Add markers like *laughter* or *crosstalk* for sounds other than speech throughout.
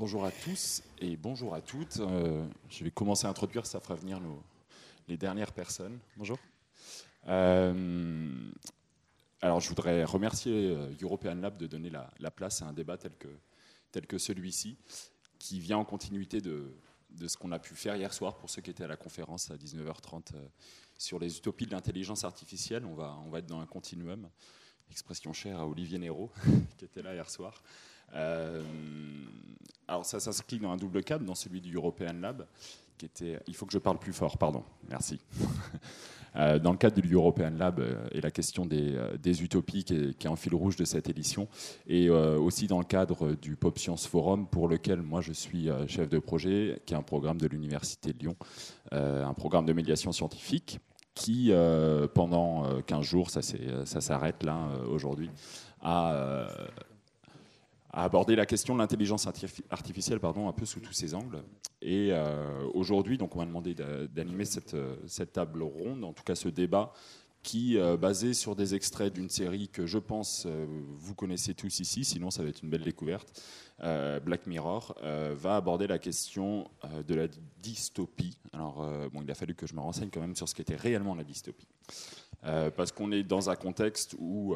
Bonjour à tous et bonjour à toutes. Euh, je vais commencer à introduire, ça fera venir les dernières personnes. Bonjour. Euh, alors, je voudrais remercier euh, European Lab de donner la, place à un débat tel que, tel que celui-ci, qui vient en continuité de, de ce qu'on a pu faire hier soir pour ceux qui étaient à la conférence à 19h30 sur les utopies de l'intelligence artificielle. On va, on va être dans un continuum, expression chère à Olivier Néraud, *laughs* qui était là hier soir. Euh, alors ça s'inscrit dans un double cadre, dans celui du European Lab, qui était... Il faut que je parle plus fort, pardon, merci. *laughs* Euh, dans le cadre du European Lab euh, et la question des, utopies qui est, qui en fil rouge de cette édition, et aussi dans le cadre du Pop Science Forum pour lequel moi je suis chef de projet, qui est un programme de l'Université de Lyon, un programme de médiation scientifique qui, pendant 15 jours, ça s'arrête là aujourd'hui, a à aborder la question de l'intelligence artificielle pardon, un peu sous tous ses angles. Et euh, aujourd'hui, on m'a demandé d'animer cette, cette, table ronde, en tout cas ce débat, qui, euh, basé sur des extraits d'une série que je pense euh, vous connaissez tous ici, sinon ça va être une belle découverte, Black Mirror, va aborder la question de la dystopie. Alors, bon, il a fallu que je me renseigne quand même sur ce qu'était réellement la dystopie. parce qu'on est dans un contexte où,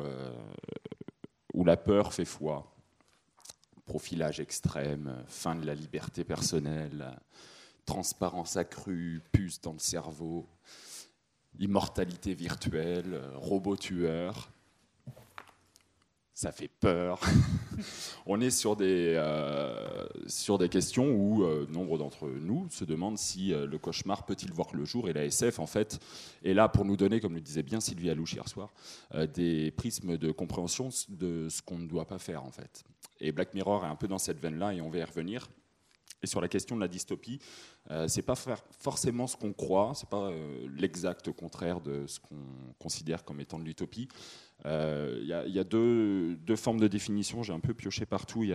où la peur fait foi, profilage extrême, fin de la liberté personnelle, transparence accrue, puce dans le cerveau, immortalité virtuelle, robot tueur. Ça fait peur. *laughs* On est sur des, euh, sur des questions où euh, nombre d'entre nous se demandent si euh, le cauchemar peut-il voir le jour. Et la SF, en fait, est là pour nous donner, comme le disait bien Sylvie Alouche hier soir, des prismes de compréhension de ce qu'on ne doit pas faire, en fait. Et Black Mirror est un peu dans cette veine-là, et on va y revenir. Et sur la question de la dystopie, euh, c'est pas forcément ce qu'on croit, c'est pas euh, l'exact contraire de ce qu'on considère comme étant de l'utopie. Il euh, y, a deux, formes de définition, j'ai un peu pioché partout.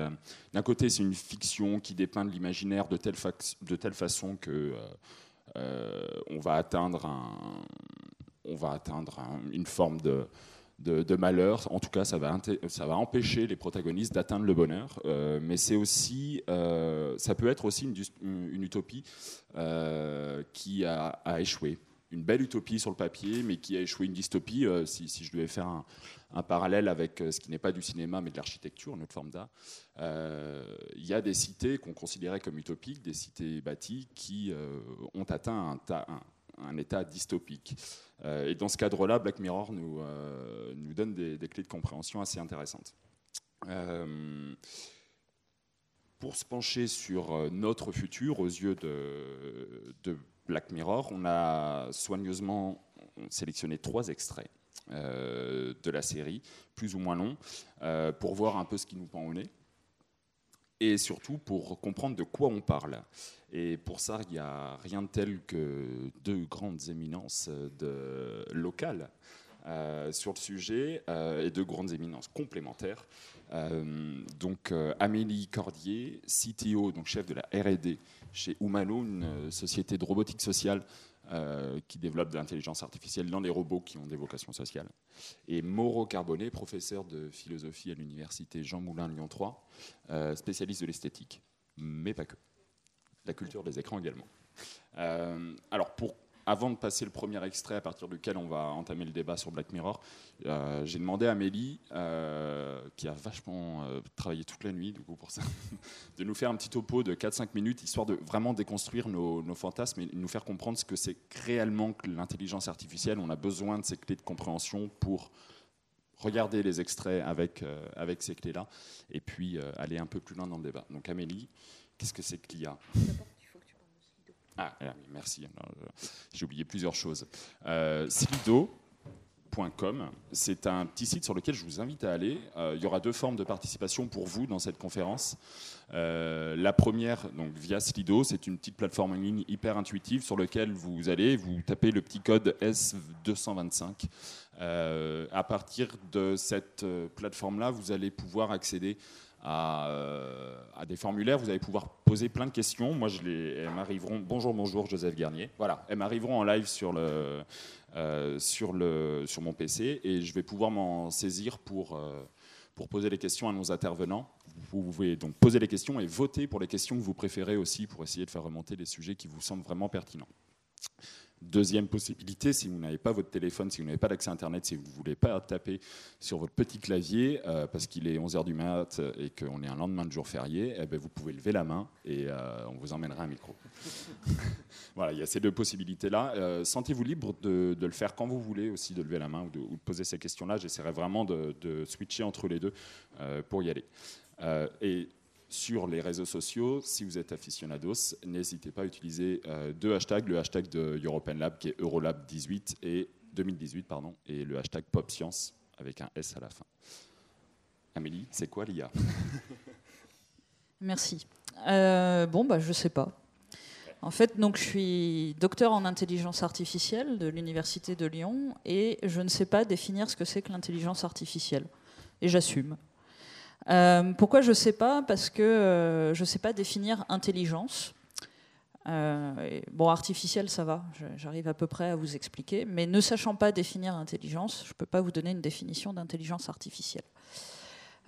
D'un côté, c'est une fiction qui dépeint de l'imaginaire de telle, façon que on va atteindre, un, on va atteindre une forme de de, malheur. En tout cas, ça va, empêcher les protagonistes d'atteindre le bonheur. Euh, mais c'est aussi, euh, ça peut être aussi une, utopie euh, qui a, échoué. Une belle utopie sur le papier, mais qui a échoué. Une dystopie, si, je devais faire un, parallèle avec ce qui n'est pas du cinéma, mais de l'architecture, une autre forme d'art, il y a des cités qu'on considérait comme utopiques, des cités bâties qui ont atteint un, un un état dystopique. Euh, et dans ce cadre-là, Black Mirror nous, euh, nous donne des, clés de compréhension assez intéressantes. Euh, pour se pencher sur notre futur aux yeux de, de Black Mirror, on a soigneusement sélectionné trois extraits de la série, plus ou moins longs, pour voir un peu ce qui nous pend au nez et surtout pour comprendre de quoi on parle. Et pour ça, il n'y a rien de tel que deux grandes éminences de, locales euh, sur le sujet euh, et deux grandes éminences complémentaires. Euh, donc Amélie Cordier, CTO, donc chef de la R&D chez Umano, une société de robotique sociale euh, qui développe de l'intelligence artificielle dans les robots qui ont des vocations sociales. Et Mauro Carbonnet, professeur de philosophie à l'université Jean Moulin Lyon 3, euh, spécialiste de l'esthétique, mais pas que. La culture des écrans également. Euh, alors pour avant de passer le premier extrait à partir duquel on va entamer le débat sur Black Mirror, euh, j'ai demandé à Amélie, euh, qui a vachement euh, travaillé toute la nuit du coup pour ça, *laughs* de nous faire un petit topo de 4-5 minutes, histoire de vraiment déconstruire nos, fantasmes et nous faire comprendre ce que c'est réellement que l'intelligence artificielle. On a besoin de ces clés de compréhension pour regarder les extraits avec, avec ces clés-là et puis aller un peu plus loin dans le débat. Donc Amélie, qu'est-ce que c'est que l'IA ah, merci. J'ai oublié plusieurs choses. Euh, Slido.com, c'est un petit site sur lequel je vous invite à aller. Euh, il y aura deux formes de participation pour vous dans cette conférence. Euh, la première, donc via Slido, c'est une petite plateforme en ligne hyper intuitive sur laquelle vous allez, vous tapez le petit code S225. à partir de cette plateforme-là, vous allez pouvoir accéder euh, à, des formulaires. Vous allez pouvoir poser plein de questions. Moi, je les, elles m'arriveront. Bonjour, bonjour, Joseph Garnier. Voilà, elles m'arriveront en live sur le, euh, sur le, sur mon PC et je vais pouvoir m'en saisir pour, euh, pour poser les questions à nos intervenants. Vous vous pouvez donc poser les questions et voter pour les questions que vous préférez aussi pour essayer de faire remonter les sujets qui vous semblent vraiment pertinents. Deuxième possibilité, si vous n'avez pas votre téléphone, si vous n'avez pas d'accès Internet, si vous ne voulez pas taper sur votre petit clavier euh, parce qu'il est 11h du mat et qu'on est un lendemain de jour férié, eh ben, vous pouvez lever la main et euh, on vous emmènera un micro. *laughs* voilà, il y a ces deux possibilités-là. Euh, sentez-vous libre de, le faire quand vous voulez aussi, de lever la main ou de, poser ces questions-là. J'essaierai vraiment de, de, switcher entre les deux pour y aller. et sur les réseaux sociaux. Si vous êtes aficionados, n'hésitez pas à utiliser euh, deux hashtags, le hashtag de European Lab qui est Eurolab18 et 2018 pardon, et le hashtag PopScience avec un S à la fin. Amélie, c'est quoi l'IA *laughs* Merci. Euh, bon, bah, je sais pas. En fait, donc, je suis docteur en intelligence artificielle de l'Université de Lyon et je ne sais pas définir ce que c'est que l'intelligence artificielle. Et j'assume. Euh, pourquoi je ne sais pas? Parce que euh, je ne sais pas définir intelligence. Euh, bon, artificiel, ça va, j'arrive à peu près à vous expliquer, mais ne sachant pas définir intelligence, je ne peux pas vous donner une définition d'intelligence artificielle.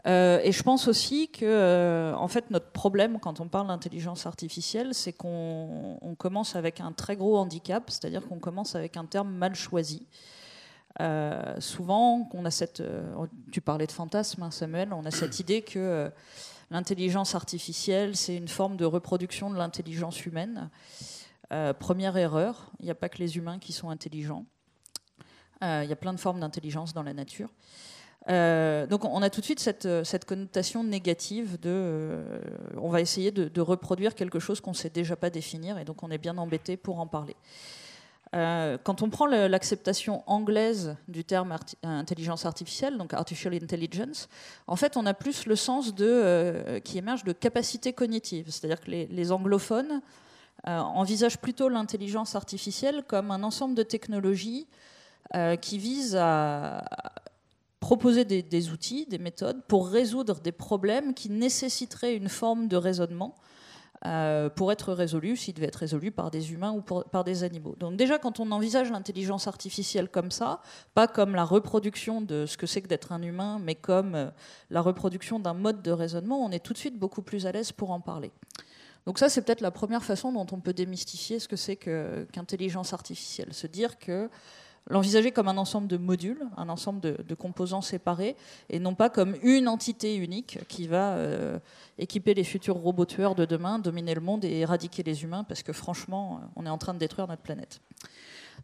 et je pense aussi que, en fait, notre problème quand on parle d'intelligence artificielle, c'est qu'on commence avec un très gros handicap, c'est-à-dire qu'on commence avec un terme mal choisi. Euh, souvent, on a cette, euh, tu parlais de fantasme, hein, Samuel, on a cette idée que euh, l'intelligence artificielle, c'est une forme de reproduction de l'intelligence humaine. première erreur, il n'y a pas que les humains qui sont intelligents. Il y a plein de formes d'intelligence dans la nature. donc on a tout de suite cette, cette connotation négative de on va essayer de, de reproduire quelque chose qu'on ne sait déjà pas définir et donc on est bien embêté pour en parler. Euh, quand on prend l'acceptation anglaise du terme intelligence artificielle, donc artificial intelligence, en fait, on a plus le sens euh, qui émerge de capacité cognitive. C'est-à-dire que les, anglophones euh, envisagent plutôt l'intelligence artificielle comme un ensemble de technologies qui visent à proposer des, outils, des méthodes pour résoudre des problèmes qui nécessiteraient une forme de raisonnement euh, pour être résolu, s'il devait être résolu par des humains ou par des animaux. Donc déjà, quand on envisage l'intelligence artificielle comme ça, pas comme la reproduction de ce que c'est que d'être un humain, mais comme euh, la reproduction d'un mode de raisonnement, on est tout de suite beaucoup plus à l'aise pour en parler. Donc ça, c'est peut-être la première façon dont on peut démystifier ce que c'est qu'intelligence artificielle. Se dire que l'envisager comme un ensemble de modules, un ensemble de, composants séparés, et non pas comme une entité unique qui va euh, équiper les futurs robots tueurs de demain, dominer le monde et éradiquer les humains, parce que franchement, on est en train de détruire notre planète.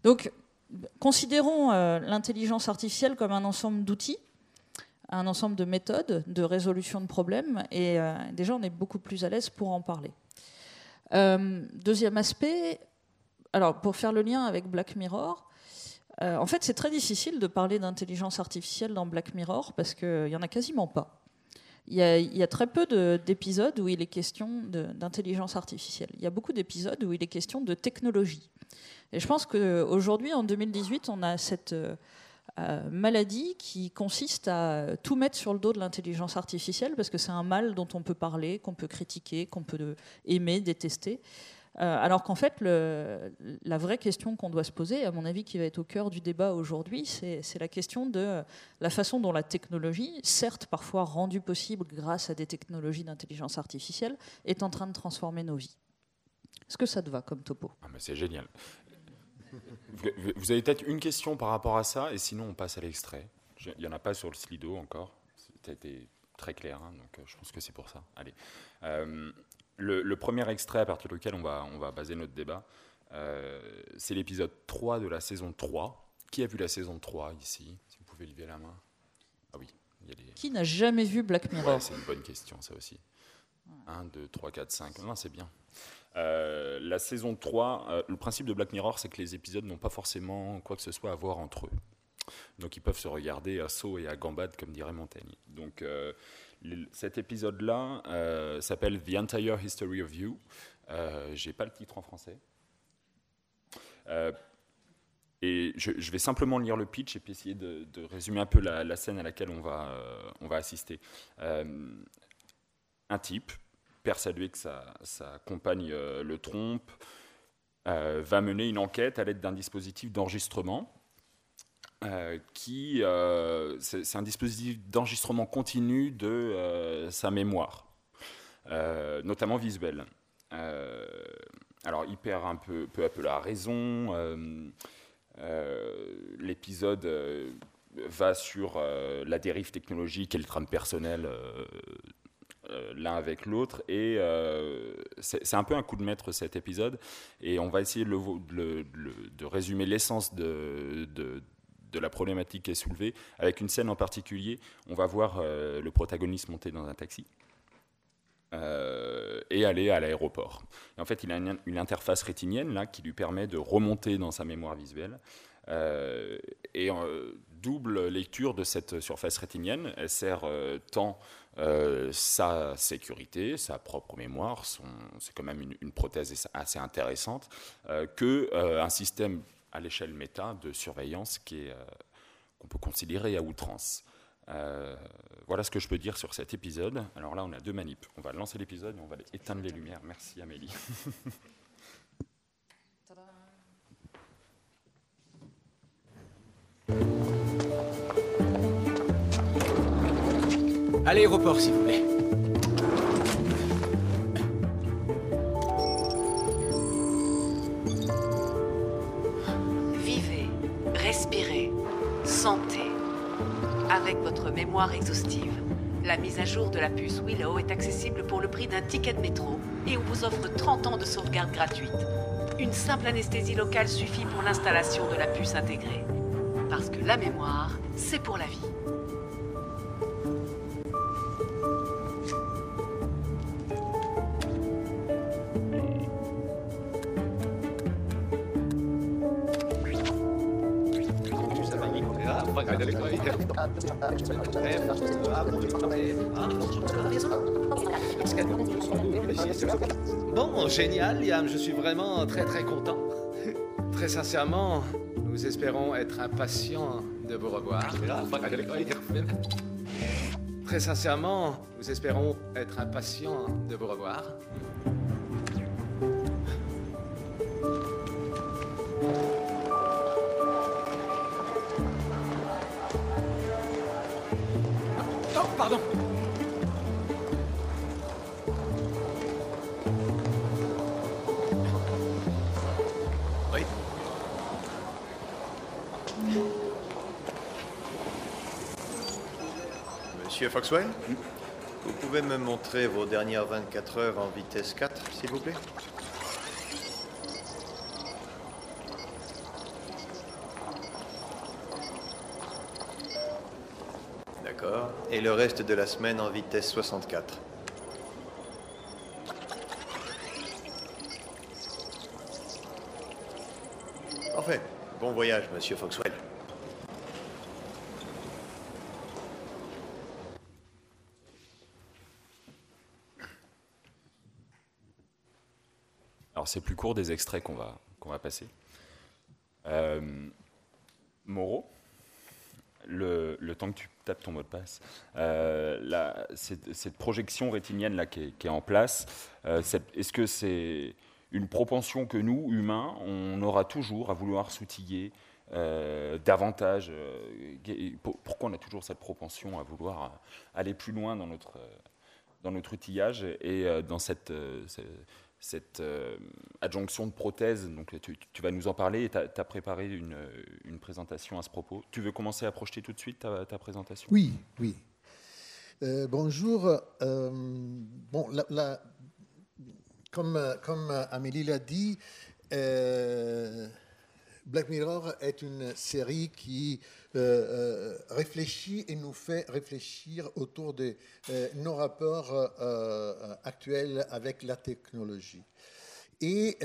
Donc, considérons euh, l'intelligence artificielle comme un ensemble d'outils, un ensemble de méthodes de résolution de problèmes, et euh, déjà, on est beaucoup plus à l'aise pour en parler. deuxième aspect, alors pour faire le lien avec Black Mirror, euh, en fait, c'est très difficile de parler d'intelligence artificielle dans Black Mirror parce qu'il n'y en a quasiment pas. Il y, a, très peu d'épisodes où il est question d'intelligence artificielle. Il y a beaucoup d'épisodes où il est question de technologie. Et je pense qu'aujourd'hui, en 2018, on a cette euh, maladie qui consiste à tout mettre sur le dos de l'intelligence artificielle parce que c'est un mal dont on peut parler, qu'on peut critiquer, qu'on peut aimer, détester. Euh, alors qu'en fait, la vraie question qu'on doit se poser, à mon avis, qui va être au cœur du débat aujourd'hui, c'est la question de la façon dont la technologie, certes parfois rendue possible grâce à des technologies d'intelligence artificielle, est en train de transformer nos vies. Est-ce que ça te va comme topo? Ah, C'est génial. Vous avez peut-être une question par rapport à ça, et sinon on passe à l'extrait. Il n'y en a pas sur le slido encore. C'était très clair, hein, donc euh, je pense que c'est pour ça. Allez. Euh, le, premier extrait à partir duquel on va, on va baser notre débat, euh, c'est l'épisode 3 de la saison 3. Qui a vu la saison 3 ici? Si vous pouvez lever la main. Ah oui. Qui n'a jamais vu Black Mirror? C'est une bonne question, ça aussi. 1, 2, 3, 4, 5. Non, c'est bien. Euh, la saison 3, euh, le principe de Black Mirror, c'est que les épisodes n'ont pas forcément quoi que ce soit à voir entre eux. Donc ils peuvent se regarder à saut et à gambade, comme dirait Montaigne. Donc cet épisode-là euh, s'appelle The Entire History of You. Euh, J'ai pas le titre en français. Euh, et je, vais simplement lire le pitch et puis essayer de, résumer un peu la, scène à laquelle on va, euh, on va assister. un type, persuadé que sa, sa compagne le trompe, va mener une enquête à l'aide d'un dispositif d'enregistrement qui c'est un dispositif d'enregistrement continu de sa mémoire, notamment visuelle. alors il perd un peu, peu à peu la raison. L'épisode va sur la dérive technologique et le trame personnel euh, l'un avec l'autre. Et euh, c'est un peu un coup de maître cet épisode. Et on va essayer de résumer l'essence de, de, la problématique qui est soulevée avec une scène en particulier. On va voir euh, le protagoniste monter dans un taxi. et aller à l'aéroport. En fait, il a une, interface rétinienne là qui lui permet de remonter dans sa mémoire visuelle. et en double lecture de cette surface rétinienne, elle sert tant euh, sa sécurité, sa propre mémoire, c'est quand même une, prothèse assez intéressante, euh, que euh, un système à l'échelle méta de surveillance qui qu'on peut considérer à outrance. voilà ce que je peux dire sur cet épisode. Alors là, on a deux manips. On va lancer l'épisode et on va éteindre les lumières. Merci Amélie. *laughs* À l'aéroport, s'il vous plaît. Respirez, sentez. Avec votre mémoire exhaustive, la mise à jour de la puce Willow est accessible pour le prix d'un ticket de métro et on vous offre 30 ans de sauvegarde gratuite. Une simple anesthésie locale suffit pour l'installation de la puce intégrée. Parce que la mémoire, c'est pour la vie. Bon, génial, Liam, je suis vraiment très très content. Très sincèrement, nous espérons être impatients de vous revoir. Très sincèrement, nous espérons être impatients de vous revoir. Monsieur Foxwell, vous pouvez me montrer vos dernières 24 heures en vitesse 4, s'il vous plaît? Et le reste de la semaine en vitesse 64. Parfait. Bon voyage, monsieur Foxwell. Alors c'est plus court des extraits qu'on va, va passer. Euh, Moreau le, temps que tu tapes ton mot de passe, euh, cette, projection rétinienne là qui est, en place, euh, est-ce que c'est une propension que nous, humains, on aura toujours à vouloir s'outiller davantage Pourquoi on a toujours cette propension à vouloir aller plus loin dans notre, dans notre outillage et dans cette euh, adjonction de prothèses. Donc, tu, vas nous en parler et tu as, préparé une, une, présentation à ce propos. Tu veux commencer à projeter tout de suite ta, présentation? Oui, oui. Euh, bonjour. Euh, bon, comme, comme Amélie l'a dit, Black Mirror est une série qui euh, euh, réfléchit et nous fait réfléchir autour de euh, nos rapports actuels avec la technologie. Et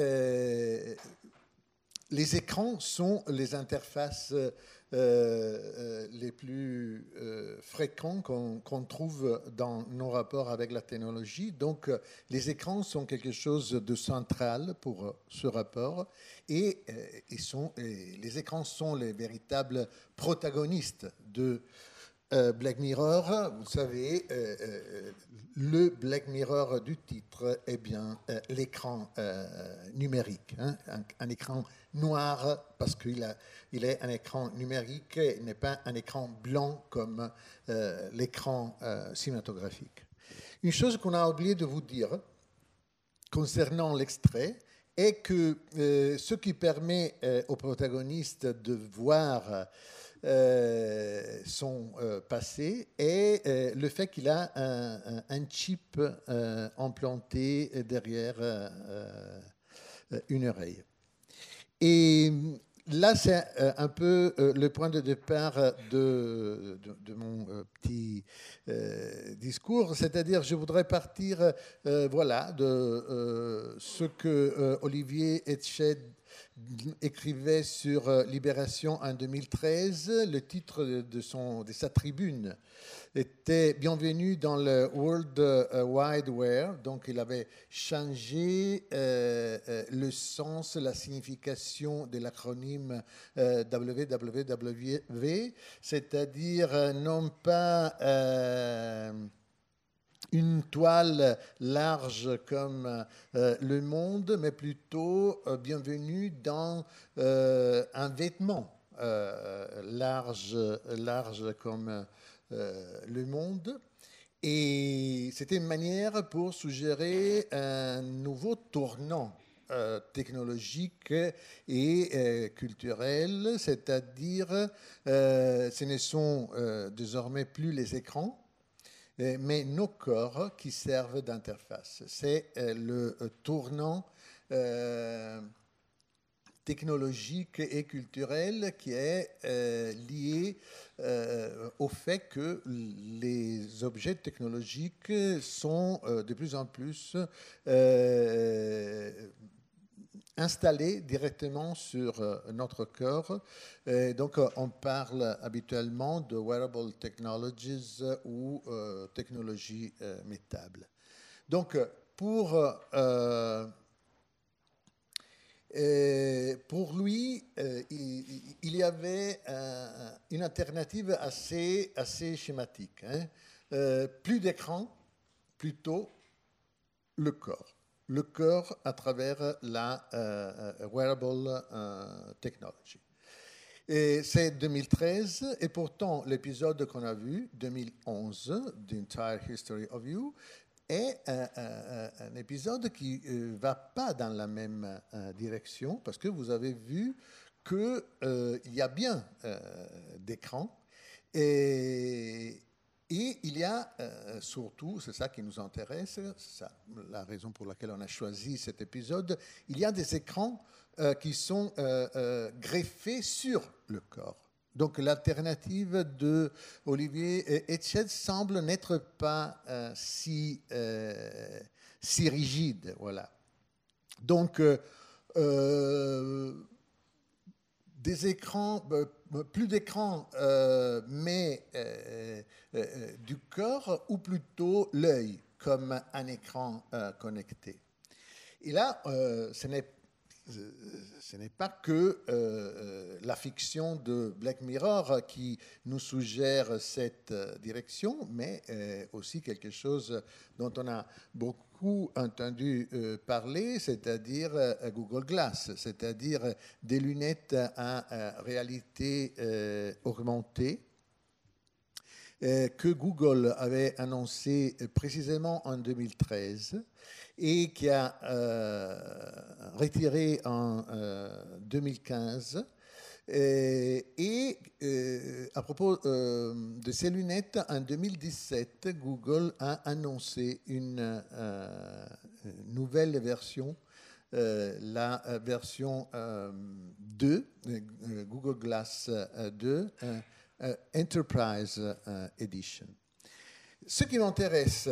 les écrans sont les interfaces les plus fréquents qu'on trouve dans nos rapports avec la technologie. Donc, les écrans sont quelque chose de central pour ce rapport et, sont, les écrans sont les véritables protagonistes de Black Mirror, vous savez, le Black Mirror du titre est bien l'écran numérique, hein, un, écran noir parce qu'il il est un écran numérique, n'est pas un écran blanc comme l'écran cinématographique. Une chose qu'on a oublié de vous dire concernant l'extrait est que ce qui permet aux protagonistes de voir euh, son euh, passé et euh, le fait qu'il a un, chip implanté derrière une oreille. Et là, c'est un peu le point de départ de, mon petit discours, c'est-à-dire je voudrais partir voilà, de ce que Olivier Etched écrivait sur euh, Libération en 2013. Le titre de, son, de sa tribune était Bienvenue dans le World euh, Wide Web. Donc, il avait changé euh, le sens, la signification de l'acronyme WWW, c'est-à-dire non pas une toile large comme euh, le monde, mais plutôt euh, bienvenue dans euh, un vêtement large, large comme le monde. Et c'était une manière pour suggérer un nouveau tournant technologique et culturel, c'est-à-dire ce ne sont désormais plus les écrans, mais nos corps qui servent d'interface. C'est euh, le euh, tournant technologique et culturel qui est lié au fait que les objets technologiques sont de plus en plus installé directement sur euh, notre corps. donc, euh, on parle habituellement de wearable technologies ou euh, technologies métables. Donc, pour, pour lui, il, y avait une alternative assez, assez schématique. Hein. plus d'écran, plutôt le corps le cœur à travers la euh, euh, wearable euh, technology. Et c'est 2013, et pourtant l'épisode qu'on a vu, 2011, The Entire History of You, est un, épisode qui ne va pas dans la même direction, parce que vous avez vu qu'il y a bien d'écran, et, et il y a euh, surtout, c'est ça qui nous intéresse, c'est la raison pour laquelle on a choisi cet épisode, il y a des écrans euh, qui sont euh, greffés sur le corps. Donc l'alternative de Olivier Etched semble n'être pas si, si rigide. Voilà. Donc, des écrans, plus d'écrans, euh, mais euh, du corps, ou plutôt l'œil comme un écran connecté. Et là, ce n'est ce n'est pas que la fiction de Black Mirror qui nous suggère cette direction, mais aussi quelque chose dont on a beaucoup entendu euh, parler, c'est-à-dire euh, Google Glass, c'est-à-dire des lunettes à euh, réalité augmentée que Google avait annoncé précisément en 2013 et qui a retiré en 2015 euh, et euh, à propos euh, de ces lunettes, en 2017, Google a annoncé une nouvelle version, la version 2, Google Glass 2, Enterprise Edition. Ce qui m'intéresse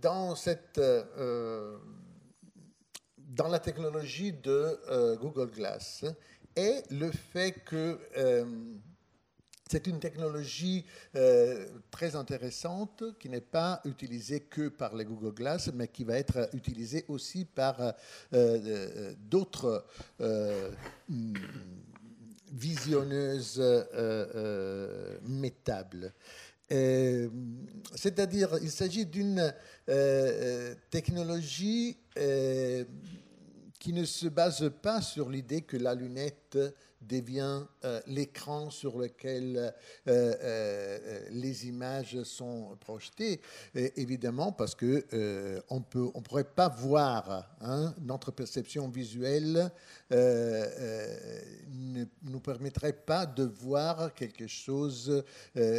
dans cette dans la technologie de Google Glass, et le fait que euh, c'est une technologie euh, très intéressante qui n'est pas utilisée que par les Google Glass, mais qui va être utilisée aussi par euh, d'autres visionneuses métables. C'est-à-dire, il s'agit d'une technologie qui ne se base pas sur l'idée que la lunette devient euh, l'écran sur lequel euh, euh, les images sont projetées, évidemment parce que on peut, pourrait pas voir hein, notre perception visuelle ne nous permettrait pas de voir quelque chose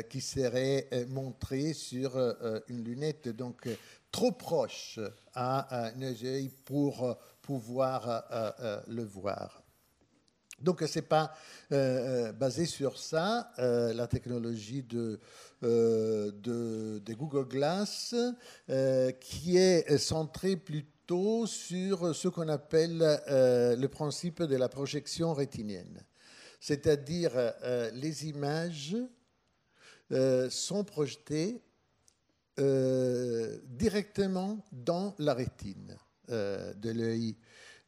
qui serait montré sur une lunette, donc trop proche à un œil pour pouvoir le voir. Donc, ce n'est pas euh, euh, basé sur ça, euh, la technologie de, Google Glass, qui est centrée plutôt sur ce qu'on appelle le principe de la projection rétinienne. C'est-à-dire, les images sont projetées directement dans la rétine de l'œil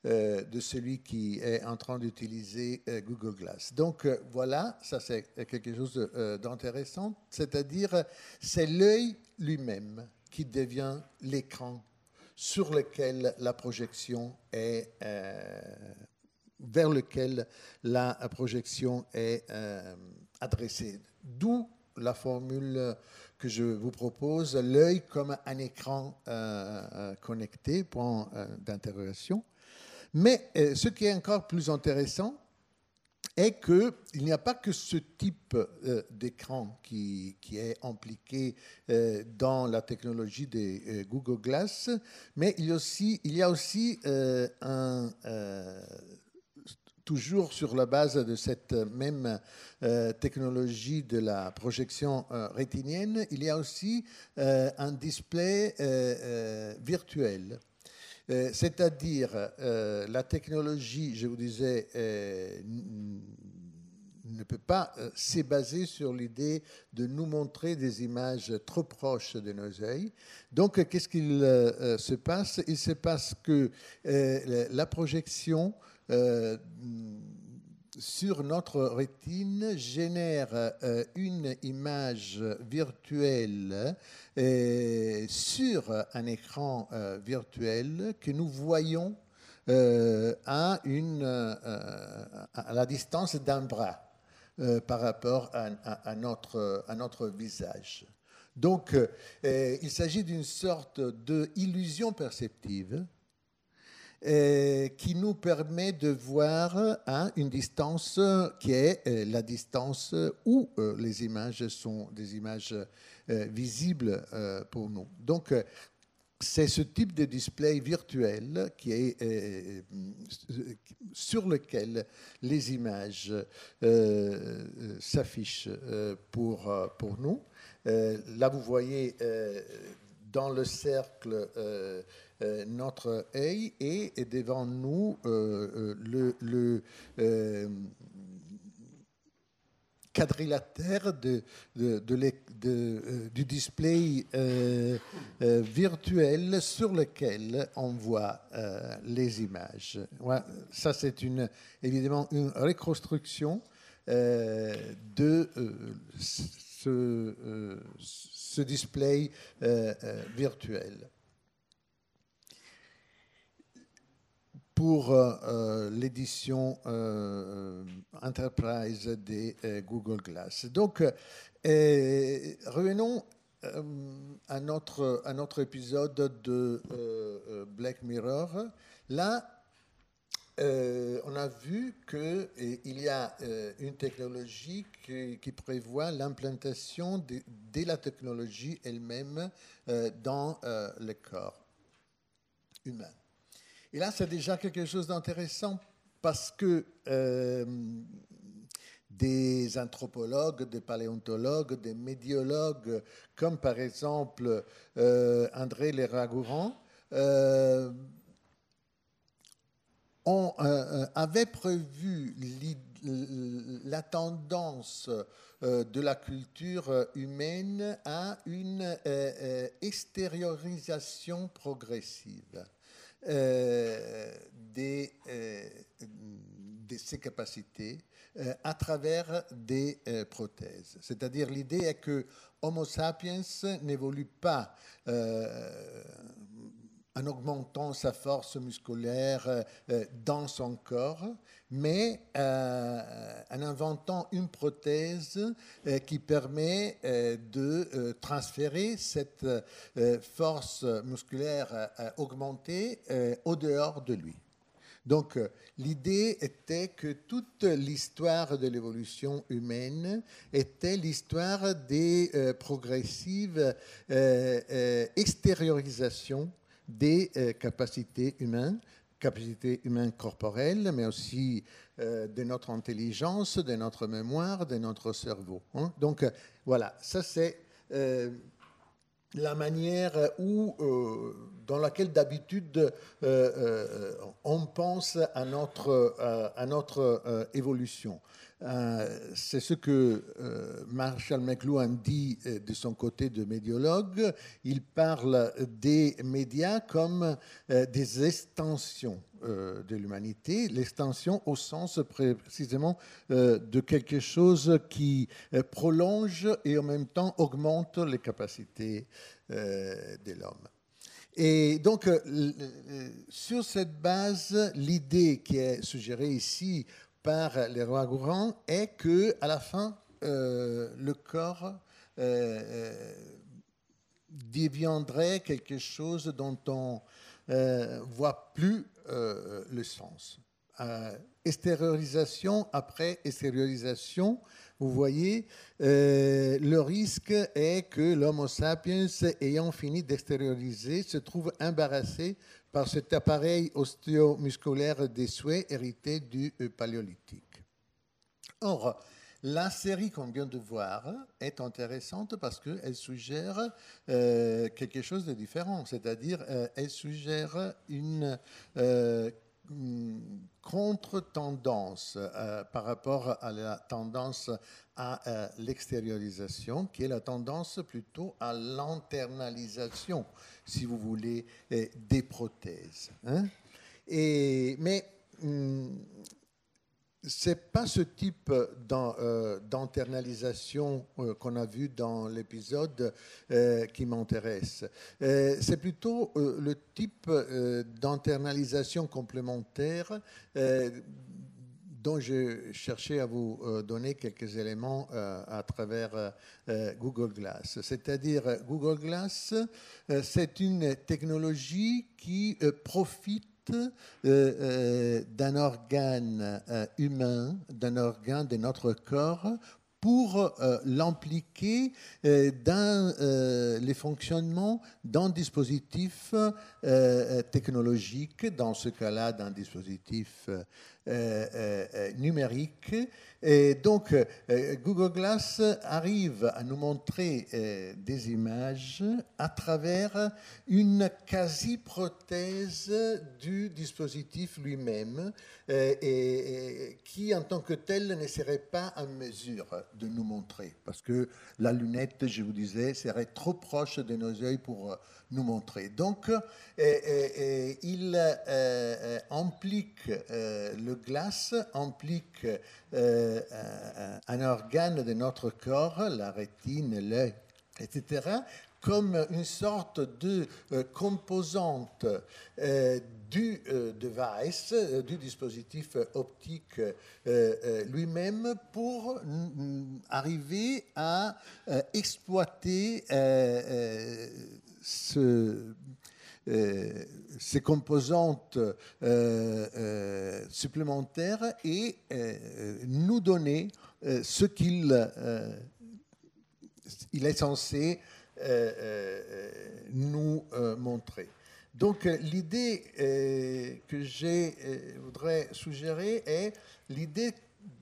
euh, de celui qui est en train d'utiliser euh, Google Glass. Donc euh, voilà, ça c'est quelque chose d'intéressant, c'est-à-dire c'est l'œil lui-même qui devient l'écran sur lequel la projection est vers lequel la projection est adressée. D'où la formule que je vous propose, l'œil comme un écran connecté, point d'interrogation. Mais euh, ce qui est encore plus intéressant est qu'il n'y a pas que ce type euh, d'écran qui, est impliqué euh, dans la technologie des Google Glass, mais il y a aussi, un, toujours sur la base de cette même technologie de la projection rétinienne, il y a aussi un display virtuel c'est-à-dire, euh, la technologie, je vous disais, euh, ne peut pas se baser sur l'idée de nous montrer des images trop proches de nos yeux. Donc, qu'est-ce qu'il se passe? Il se passe que la projection sur notre rétine génère euh, une image virtuelle euh, sur un écran euh, virtuel que nous voyons à, une, à la distance d'un bras par rapport à, notre, à notre visage. Donc, il s'agit d'une sorte d'illusion perceptive euh, qui nous permet de voir hein, une distance qui est euh, la distance où euh, les images sont des images visibles pour nous. Donc, c'est ce type de display virtuel qui est, sur lequel les images s'affichent pour, pour nous. là, vous voyez dans le cercle notre œil et, devant nous euh, euh, le, le quadrilatère de, de, du display virtuel sur lequel on voit les images. ça, c'est une, évidemment une reconstruction de ce, display virtuel. Pour euh, euh, l'édition euh, Enterprise des Google Glass. Donc, revenons à notre, à notre épisode de Black Mirror. Là, on a vu qu'il y a une technologie qui, prévoit l'implantation de, de, la technologie elle-même dans le corps humain. Et là, c'est déjà quelque chose d'intéressant parce que euh, des anthropologues, des paléontologues, des médiologues, comme par exemple euh, André Leragourand, euh, on avait prévu la tendance de la culture humaine à une extériorisation progressive. Euh, euh, de ses capacités à travers des prothèses. C'est-à-dire l'idée est que Homo sapiens n'évolue pas en augmentant sa force musculaire dans son corps, mais euh, en inventant une prothèse euh, qui permet euh, de transférer cette force musculaire augmentée au dehors de lui. Donc l'idée était que toute l'histoire de l'évolution humaine était l'histoire des progressives extériorisations des capacités humaines capacité humaine corporelle, mais aussi euh, de notre intelligence, de notre mémoire, de notre cerveau. Hein. Donc euh, voilà, ça c'est euh, la manière où, dans laquelle d'habitude on pense à notre, à notre évolution. Euh, c'est ce que euh, Marshall McLuhan dit euh, de son côté de médiologue. Il parle des médias comme des extensions de l'humanité, l'extension au sens précisément de quelque chose qui prolonge et en même temps augmente les capacités de l'homme. Et donc, sur cette base, l'idée qui est suggérée ici par les rois gourans est que à la fin, euh, le corps euh, euh, deviendrait quelque chose dont on ne voit plus le sens. extériorisation après extériorisation, vous voyez, le risque est que l'Homo sapiens, ayant fini d'extérioriser, se trouve embarrassé par cet appareil ostéomusculaire des souhaits hérité du euh, paléolithique. Or, la série qu'on vient de voir est intéressante parce qu'elle suggère euh, quelque chose de différent, c'est-à-dire euh, elle suggère une contre-tendance par rapport à la tendance à l'extériorisation, qui est la tendance plutôt à l'internalisation si vous voulez, euh, des prothèses. Hein. Et, mais ce n'est pas ce type euh, d'internalisation euh, qu'on a vu dans l'épisode qui m'intéresse. C'est plutôt le type d'internalisation complémentaire dont je cherchais à vous euh, donner quelques éléments euh, à travers euh, Google Glass. C'est-à-dire, Google Glass, c'est une technologie qui profite d'un organe humain, d'un organe de notre corps pour l'impliquer dans les fonctionnements d'un dispositif technologique, dans ce cas-là d'un dispositif euh, euh, euh, numérique. Et donc, Google Glass arrive à nous montrer des images à travers une quasi-prothèse du dispositif lui-même, et, qui, en tant que tel, ne serait pas en mesure de nous montrer, parce que la lunette, je vous disais, serait trop proche de nos yeux pour nous montrer. Donc, il implique le glace implique euh, un organe de notre corps, la rétine, l'œil, etc., comme une sorte de euh, composante euh, du device, du dispositif optique lui-même pour arriver à exploiter euh, ces composantes euh, euh, supplémentaires et nous donner ce qu'il il est censé nous montrer. Donc l'idée que je voudrais suggérer est l'idée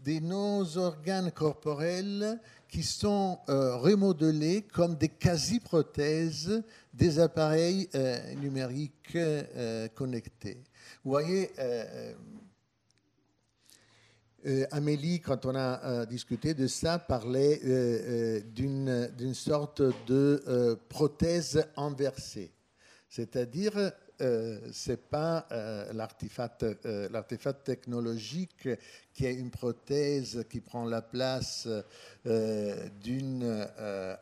de nos organes corporels qui sont remodelés comme des quasi-prothèses des appareils euh, numériques euh, connectés. Vous voyez, euh, Amélie, quand on a discuté de ça, parlait d'une sorte de prothèse inversée. C'est-à-dire, euh, c'est pas euh, l'artefact, euh, l'artefact technologique qui est une prothèse qui prend la place euh, d'une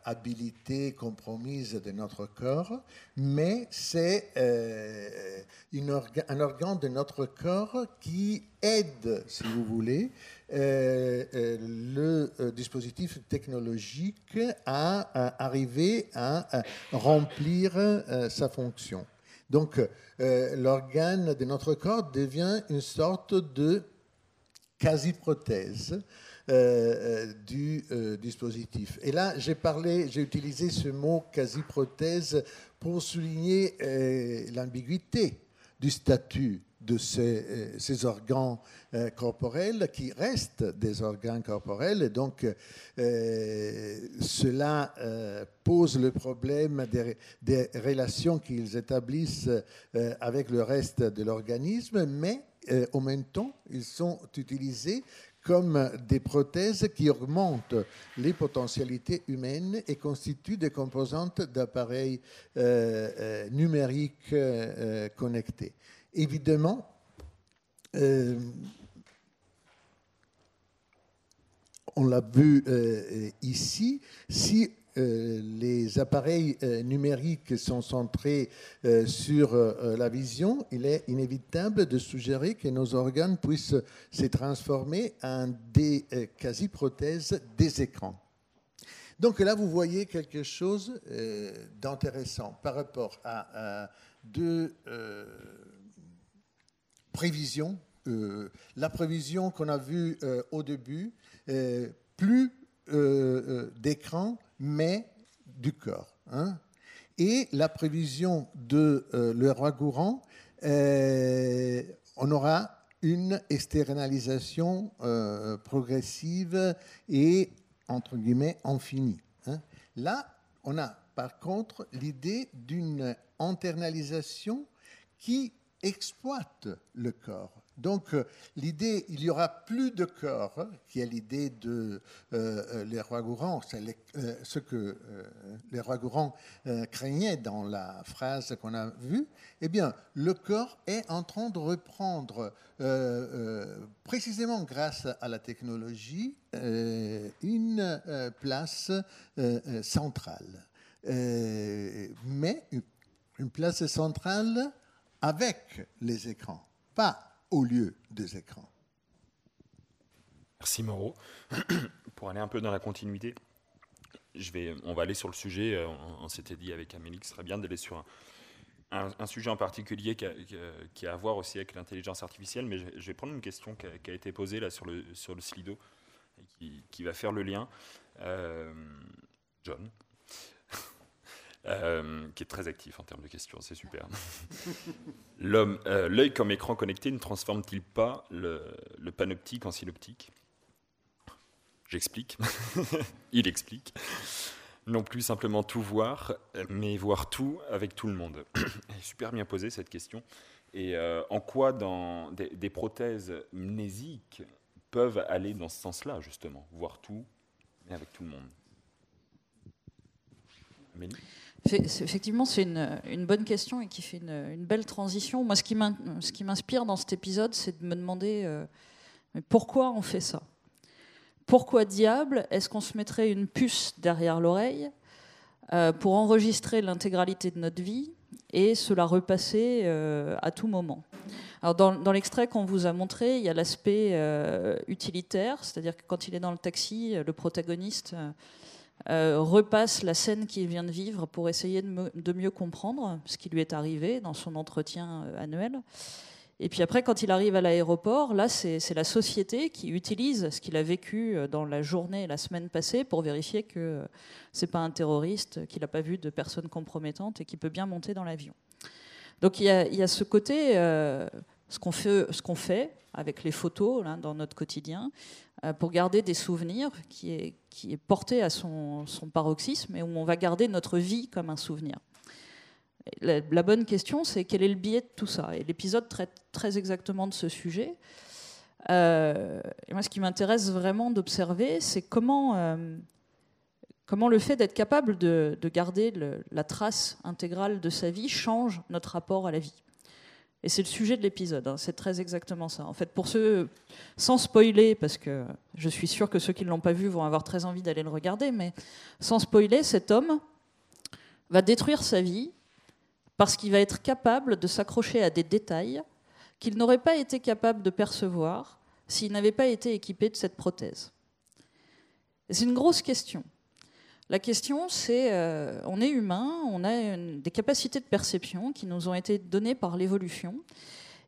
habilité compromise de notre corps, mais c'est un organe de notre corps qui aide, si vous voulez, le dispositif technologique à, arriver à, remplir sa fonction. Donc, euh, l'organe de notre corps devient une sorte de quasi-prothèse euh, euh, du dispositif. Et là, j'ai parlé, j'ai utilisé ce mot quasi-prothèse pour souligner l'ambiguïté du statut de ces, euh, organes euh, corporels qui restent des organes corporels. Donc, euh, cela pose le problème des, relations qu'ils établissent avec le reste de l'organisme, mais en même temps, ils sont utilisés comme des prothèses qui augmentent les potentialités humaines et constituent des composantes d'appareils numériques connectés. Évidemment, euh, on l'a vu euh, ici, si euh, les appareils numériques sont centrés sur la vision, il est inévitable de suggérer que nos organes puissent se transformer en des quasi-prothèses des écrans. Donc là, vous voyez quelque chose d'intéressant par rapport à deux prévisions. Euh, la prévision qu'on a vue euh, au début, euh, plus d'écran, mais du corps. hein. Et la prévision de le euh, on aura une externalisation progressive et, entre guillemets, infinie. hein. Là, on a par contre l'idée d'une internalisation qui exploite le corps. Donc euh, l'idée, il y aura plus de corps, qui est l'idée de euh, euh, les rois gourants, c'est ce que les rois gourants euh, craignaient dans la phrase qu'on a vue. Eh bien, le corps est en train de reprendre, précisément grâce à la technologie, une place centrale. Mais une place centrale avec les écrans, pas au lieu des écrans. Merci Moreau. *clears throat* Pour aller un peu dans la continuité, on va aller sur le sujet. euh, On, s'était dit avec Amélie que ce serait bien d'aller sur un, sujet en particulier qui a, à voir aussi avec l'intelligence artificielle. Mais je, vais prendre une question qui a, été posée là sur le, sur le Slido qui va faire le lien. Euh, John. Euh, qui est très actif en termes de questions, c'est super. *laughs* Euh, l'œil comme écran connecté ne transforme-t-il pas le, panoptique en synoptique? J'explique. *laughs* Il explique. Non plus simplement tout voir, mais voir tout avec tout le monde. *coughs* Super bien posée cette question. Et euh, en quoi des, prothèses mnésiques peuvent aller dans ce sens-là, justement? Voir tout, mais avec tout le monde. Amélie? Effectivement, c'est une, une bonne question et qui fait une, belle transition. Moi, ce qui m'inspire dans cet épisode, c'est de me demander euh, pourquoi on fait ça? Pourquoi diable est-ce qu'on se mettrait une puce derrière l'oreille euh, pour enregistrer l'intégralité de notre vie et se la repasser euh, à tout moment? Alors dans, dans l'extrait qu'on vous a montré, il y a l'aspect utilitaire, c'est-à-dire que quand il est dans le taxi, le protagoniste euh, repasse la scène qu'il vient de vivre pour essayer de, mieux comprendre ce qui lui est arrivé dans son entretien euh, annuel. Et puis après, quand il arrive à l'aéroport, là, c'est la société qui utilise ce qu'il a vécu euh, dans la journée et la semaine passée pour vérifier que c'est pas un terroriste, qu'il n'a pas vu de personnes compromettantes et qui peut bien monter dans l'avion. Donc il y, a, ce côté, ce qu'on fait, avec les photos dans notre quotidien, pour garder des souvenirs qui est, qui est porté à son, son paroxysme et où on va garder notre vie comme un souvenir. La, bonne question, c'est quel est le biais de tout ça? Et l'épisode traite très exactement de ce sujet. Euh, et moi, ce qui m'intéresse vraiment d'observer, c'est comment, euh, Comment le fait d'être capable de, garder la trace intégrale de sa vie change notre rapport à la vie Et c'est le sujet de l'épisode, hein. c'est très exactement ça. En fait, pour ceux, sans spoiler, parce que je suis sûr que ceux qui ne l'ont pas vu vont avoir très envie d'aller le regarder, mais sans spoiler, cet homme va détruire sa vie parce qu'il va être capable de s'accrocher à des détails qu'il n'aurait pas été capable de percevoir s'il n'avait pas été équipé de cette prothèse. C'est une grosse question. La question, c'est, euh, on est humain, on a des capacités de perception qui nous ont été données par l'évolution.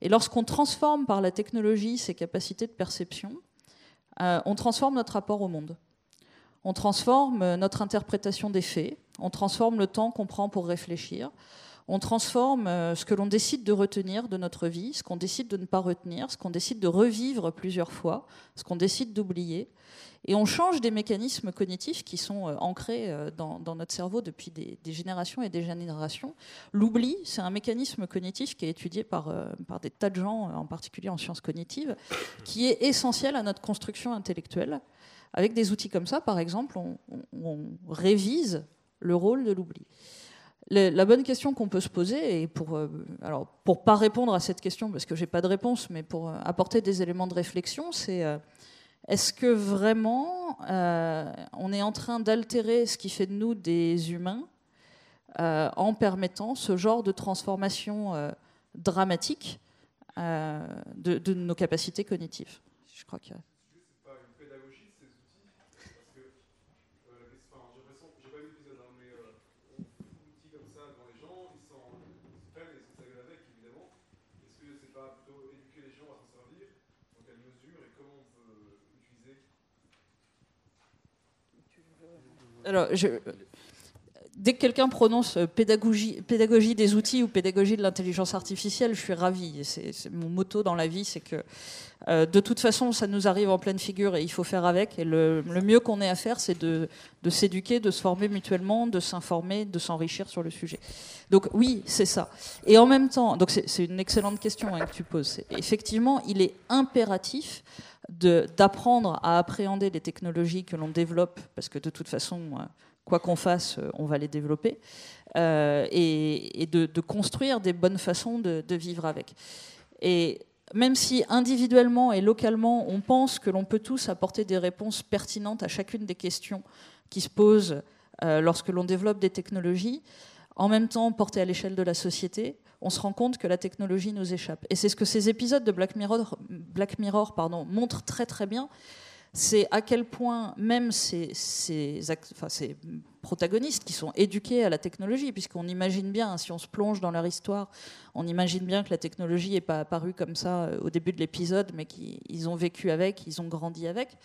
Et lorsqu'on transforme par la technologie ces capacités de perception, euh, on transforme notre rapport au monde. On transforme notre interprétation des faits, on transforme le temps qu'on prend pour réfléchir, on transforme euh, ce que l'on décide de retenir de notre vie, ce qu'on décide de ne pas retenir, ce qu'on décide de revivre plusieurs fois, ce qu'on décide d'oublier. Et on change des mécanismes cognitifs qui sont euh, ancrés euh, dans, notre cerveau depuis des, générations et des générations. L'oubli, c'est un mécanisme cognitif qui est étudié par, des tas de gens, en particulier en sciences cognitives, qui est essentiel à notre construction intellectuelle. Avec des outils comme ça, par exemple, on révise le rôle de l'oubli la bonne question qu'on peut se poser, et pour euh, alors pas répondre à cette question parce que j'ai pas de réponse, mais pour euh, apporter des éléments de réflexion, c'est euh, est-ce que vraiment on est en train d'altérer ce qui fait de nous des humains en permettant ce genre de transformation dramatique de, nos capacités cognitives? Alors, dès que quelqu'un prononce euh, pédagogie, pédagogie des outils ou pédagogie de l'intelligence artificielle, je suis ravie. C'est mon motto dans la vie, c'est que euh, de toute façon, ça nous arrive en pleine figure et il faut faire avec. Et le, mieux qu'on ait à faire, c'est de, s'éduquer, de se former mutuellement, de s'informer, de s'enrichir sur le sujet. Donc oui, c'est ça. Et en même temps, donc c'est une excellente question hein, que tu poses. Effectivement, il est impératif d'apprendre à appréhender les technologies que l'on développe, parce que de toute façon, euh, quoi qu'on fasse, euh, on va les développer, euh, et, de, construire des bonnes façons de, vivre avec. Et même si individuellement et localement, on pense que l'on peut tous apporter des réponses pertinentes à chacune des questions qui se posent lorsque l'on développe des technologies, en même temps portées à l'échelle de la société, on se rend compte que la technologie nous échappe. Et c'est ce que ces épisodes de Black Mirror, montrent très très bien, c'est à quel point même ces, protagonistes qui sont éduqués à la technologie, puisqu'on imagine bien, si on se plonge dans leur histoire, on imagine bien que la technologie n'est pas apparue comme ça euh, au début de l'épisode, mais qu'ils ont vécu avec, ils ont grandi avec.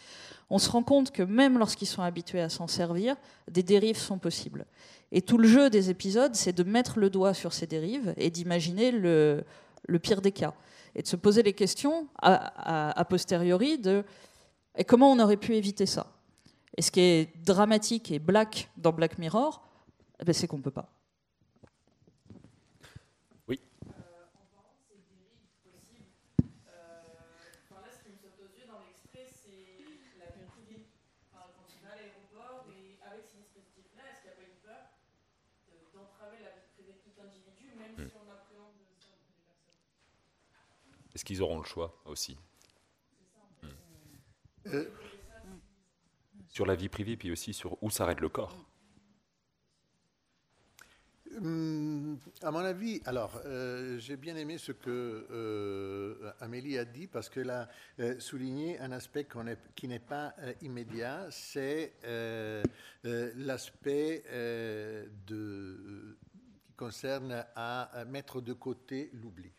On se rend compte que même lorsqu'ils sont habitués à s'en servir, des dérives sont possibles. Et tout le jeu des épisodes, c'est de mettre le doigt sur ces dérives et d'imaginer le, pire des cas. Et de se poser les questions a, posteriori de et comment on aurait pu éviter ça? Et ce qui est dramatique et black dans Black Mirror, eh ben, c'est qu'on ne peut pas. Est-ce qu'ils auront le choix aussi? Euh. Sur la vie privée, puis aussi sur où s'arrête le corps hmm, à mon avis, alors, euh, j'ai bien aimé ce que euh, Amélie a dit parce qu'elle a souligné un aspect qui n'est pas immédiat, c'est l'aspect qui concerne à mettre de côté l'oubli.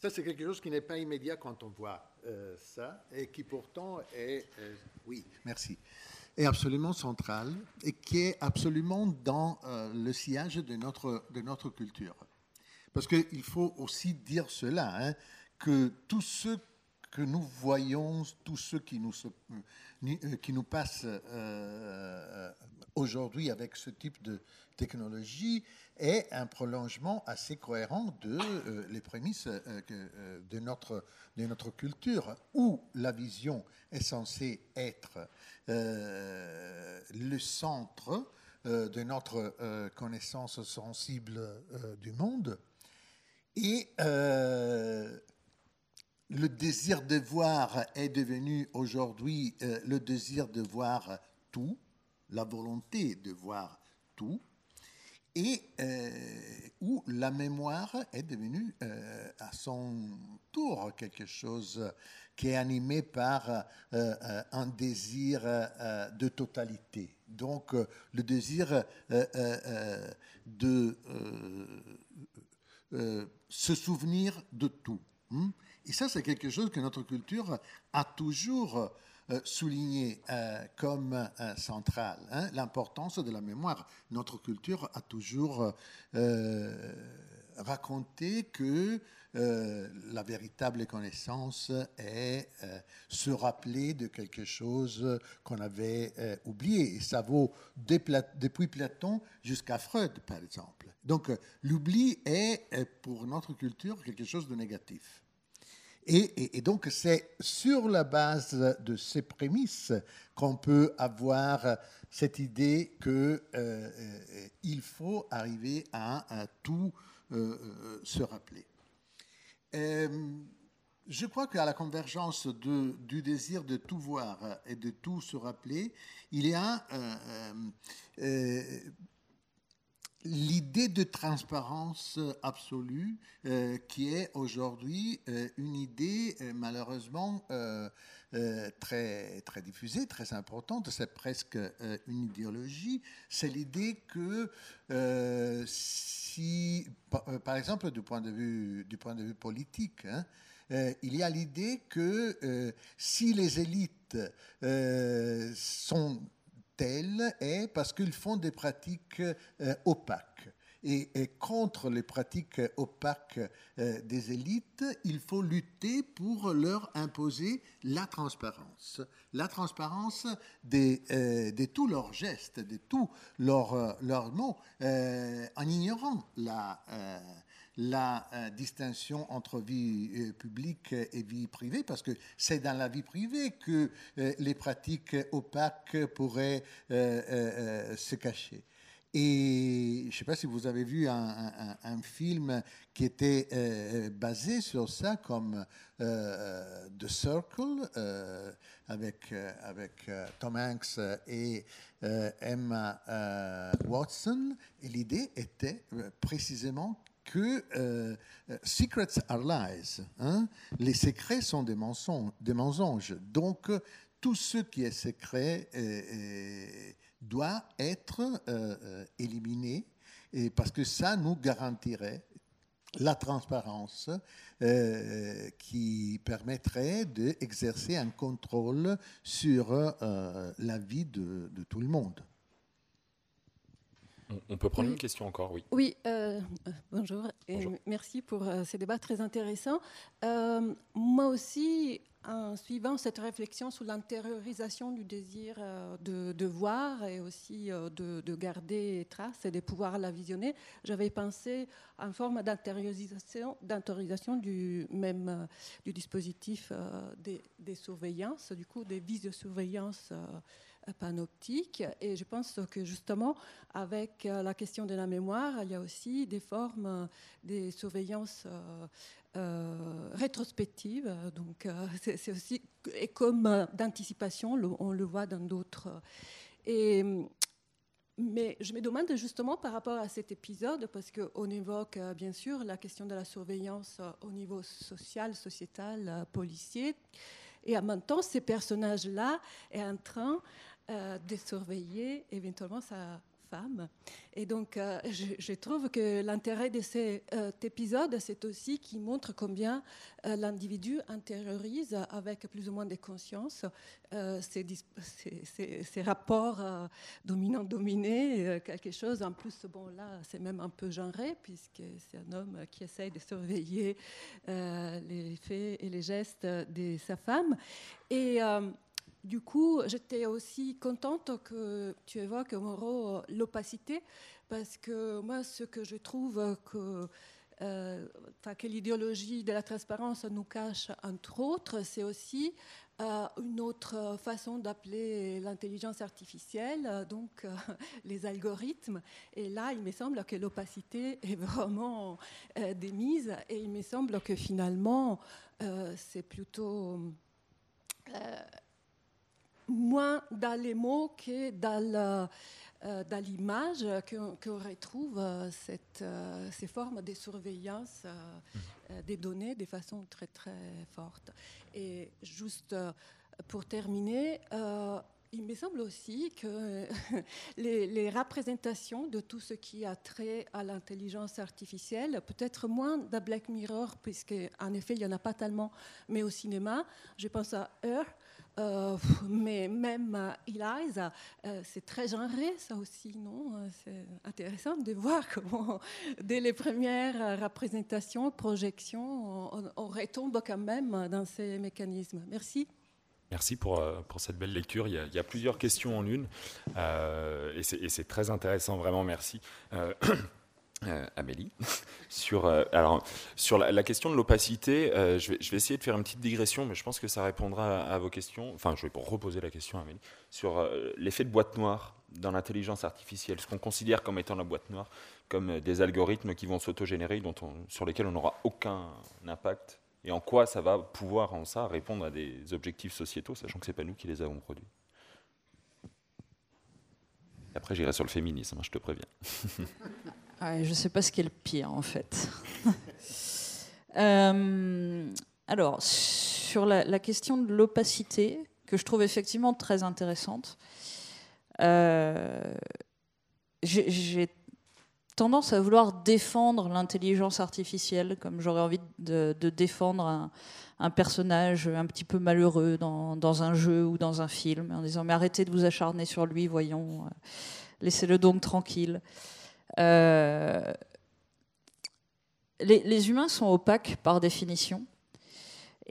Ça, c'est quelque chose qui n'est pas immédiat quand on voit euh, ça et qui pourtant est, euh, oui, merci, est absolument central et qui est absolument dans euh, le sillage de notre, de notre culture. Parce qu'il faut aussi dire cela, hein, que tous ceux que nous voyons tout ce qui nous, qui nous passe aujourd'hui avec ce type de technologie est un prolongement assez cohérent de les prémices de, notre, de notre culture, où la vision est censée être le centre de notre connaissance sensible du monde. Et euh, le désir de voir est devenu aujourd'hui euh, le désir de voir tout, la volonté de voir tout, et euh, où la mémoire est devenue à son tour quelque chose qui est animé par un désir de totalité. Donc le désir de euh, se souvenir de tout. Hein. Et ça, c'est quelque chose que notre culture a toujours euh, souligné euh, comme central, hein, l'importance de la mémoire. Notre culture a toujours raconté que euh, la véritable connaissance est euh, se rappeler de quelque chose qu'on avait euh, oublié. Et ça vaut depuis Platon jusqu'à Freud, par exemple. Donc l'oubli est pour notre culture quelque chose de négatif. Et, donc c'est sur la base de ces prémices qu'on peut avoir cette idée qu'il faut arriver à, tout se rappeler. Euh, je crois qu'à la convergence du désir de tout voir et de tout se rappeler, il y a euh, euh, l'idée de transparence absolue qui est aujourd'hui une idée malheureusement très, très diffusée, très importante. C'est presque une idéologie. C'est l'idée que si, euh, par exemple, du point de vue, du point de politique, hein, euh, il y a l'idée que euh, si les élites sont telles, est parce qu'ils font des pratiques opaques et, contre les pratiques opaques euh, des élites, il faut lutter pour leur imposer la transparence. La transparence de, euh, de tous leurs gestes, de tous leurs, leurs mots, euh, en ignorant la la distinction entre vie publique et vie privée, parce que c'est dans la vie privée que les pratiques opaques pourraient se cacher. Et je ne sais pas si vous avez vu un, film qui était euh, basé sur ça, comme euh, The Circle, euh, avec, avec Tom Hanks et Emma Watson. Et l'idée était précisément que secrets are lies. Hein. Les secrets sont des mensonges. Donc, tout ce qui est secret doit être euh, euh, éliminé et parce que ça nous garantirait la transparence euh, qui permettrait d'exercer un contrôle sur la vie de, tout le monde. On peut prendre une question encore, oui. Oui, bonjour, et merci pour ces débats très intéressants. moi aussi, en suivant cette réflexion sur l'intériorisation du désir euh, de, voir et aussi euh, de, garder trace et de pouvoir la visionner, j'avais pensé à une forme d'intériorisation, du même euh, du dispositif des, des, surveillances, du coup des vis de surveillance panoptique. Et je pense que justement, avec la question de la mémoire, il y a aussi des formes des surveillances euh, rétrospective. Donc, euh, *laughs* c'est aussi et comme euh, d'anticipation, on le voit dans d'autres. Et mais je me demande justement par rapport à cet épisode, parce qu'on évoque bien sûr la question de la surveillance au niveau social, sociétal, policier, et en même temps, ces personnages-là est en train de surveiller éventuellement sa femmes. Et donc, euh, je, trouve que l'intérêt de cet euh, épisode, c'est aussi qu'il montre combien euh, l'individu intériorise avec plus ou moins de conscience ces, rapports dominant-dominé, quelque chose. En plus, bon, là, c'est même un peu genré, puisque c'est un homme qui essaye de surveiller les faits et les gestes de sa femme. Et du coup, j'étais aussi contente que tu évoques, Moreau, l'opacité, parce que moi, ce que je trouve que, euh, que l'idéologie de la transparence nous cache, entre autres, c'est aussi euh, une autre façon d'appeler l'intelligence artificielle, donc euh, *laughs* les algorithmes. Et là, il me semble que l'opacité est vraiment démise, et il me semble que finalement, c'est plutôt moins dans les mots que dans euh, l'image qu'on retrouve euh, cette, euh, ces formes de surveillance mmh. des données de façon très très forte. Et juste pour terminer, il me semble aussi que *laughs* les, les, représentations de tout ce qui a trait à l'intelligence artificielle, peut-être moins dans Black Mirror, puisque en effet il n'y en a pas tellement, mais au cinéma, je pense à Her, euh, mais même euh, Eliza, euh, c'est très genré, ça aussi, non? C'est intéressant de voir *laughs* comment, dès les premières représentations, projections, on, retombe quand même dans ces mécanismes. Merci. Merci pour, pour cette belle lecture. Il y, a, plusieurs questions en une et c'est très intéressant, vraiment merci. *clears throat* Amélie, *laughs* sur, euh, alors, sur la, question de l'opacité, euh, je, vais, essayer de faire une petite digression, mais je pense que ça répondra à, vos questions. Enfin, je vais reposer la question à Amélie. Sur l'effet de boîte noire dans l'intelligence artificielle, ce qu'on considère comme étant la boîte noire, comme des algorithmes qui vont s'autogénérer, sur lesquels on n'aura aucun impact, et en quoi ça va pouvoir, en ça, répondre à des objectifs sociétaux, sachant que ce n'est pas nous qui les avons produits. après, j'irai sur le féminisme, hein, je te préviens. *laughs* je ne sais pas ce qui est le pire en fait. *laughs* Euh, alors, sur la, question de l'opacité, que je trouve effectivement très intéressante, euh, j'ai tendance à vouloir défendre l'intelligence artificielle, comme j'aurais envie de, défendre un, personnage un petit peu malheureux dans, un jeu ou dans un film, en disant mais arrêtez de vous acharner sur lui, voyons, euh, laissez-le donc tranquille. Euh, les, humains sont opaques par définition.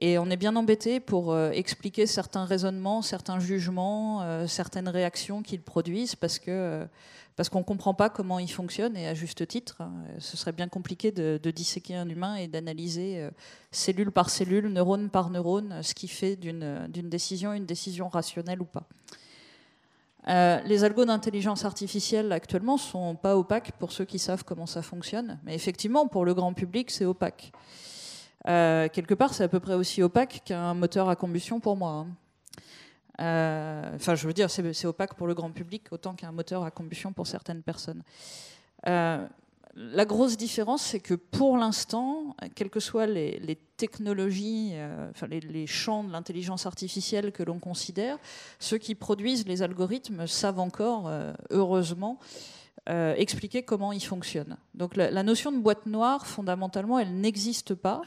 Et on est bien embêté pour euh, expliquer certains raisonnements, certains jugements, euh, certaines réactions qu'ils produisent parce que parce qu'on ne comprend pas comment ils fonctionnent et à juste titre. Hein. ce serait bien compliqué de, de disséquer un humain et d'analyser cellule par cellule, neurone par neurone, ce qui fait d'une décision une décision rationnelle ou pas. Euh, les algos d'intelligence artificielle actuellement sont pas opaques pour ceux qui savent comment ça fonctionne, mais effectivement pour le grand public c'est opaque. Euh, quelque part c'est à peu près aussi opaque qu'un moteur à combustion pour moi. Hein. Euh, enfin je veux dire c'est opaque pour le grand public autant qu'un moteur à combustion pour certaines personnes la grosse différence, c'est que pour l'instant, quelles que soient les, technologies, euh, enfin les, champs de l'intelligence artificielle que l'on considère, ceux qui produisent les algorithmes savent encore, euh, heureusement, euh, expliquer comment ils fonctionnent. Donc la, notion de boîte noire, fondamentalement, elle n'existe pas.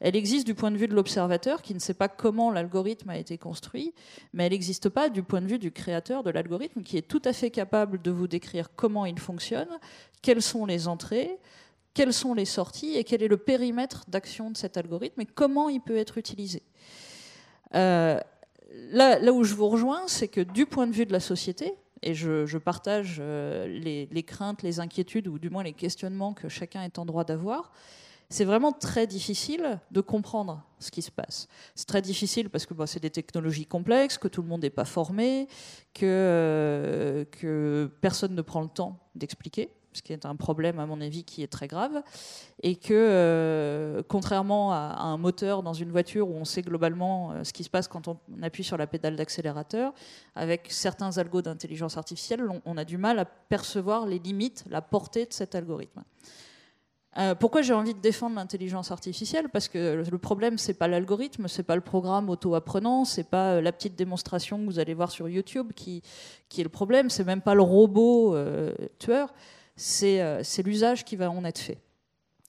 Elle existe du point de vue de l'observateur qui ne sait pas comment l'algorithme a été construit, mais elle n'existe pas du point de vue du créateur de l'algorithme qui est tout à fait capable de vous décrire comment il fonctionne, quelles sont les entrées, quelles sont les sorties et quel est le périmètre d'action de cet algorithme et comment il peut être utilisé. Euh, là, là, où je vous rejoins, c'est que du point de vue de la société, et je, partage euh, les, les, craintes, les inquiétudes, ou du moins les questionnements que chacun est en droit d'avoir, c'est vraiment très difficile de comprendre ce qui se passe. C'est très difficile parce que c'est des technologies complexes, que tout le monde n'est pas formé, que, euh, que personne ne prend le temps d'expliquer ce qui est un problème à mon avis qui est très grave, et que euh, contrairement à, un moteur dans une voiture où on sait globalement euh, ce qui se passe quand on, appuie sur la pédale d'accélérateur, avec certains algos d'intelligence artificielle, on, a du mal à percevoir les limites, la portée de cet algorithme. Euh, pourquoi j'ai envie de défendre l'intelligence artificielle? Parce que le problème, c'est pas l'algorithme, c'est pas le programme auto-apprenant, c'est pas la petite démonstration que vous allez voir sur YouTube qui, est le problème, c'est même pas le robot tueur, c'est l'usage qui va en être fait.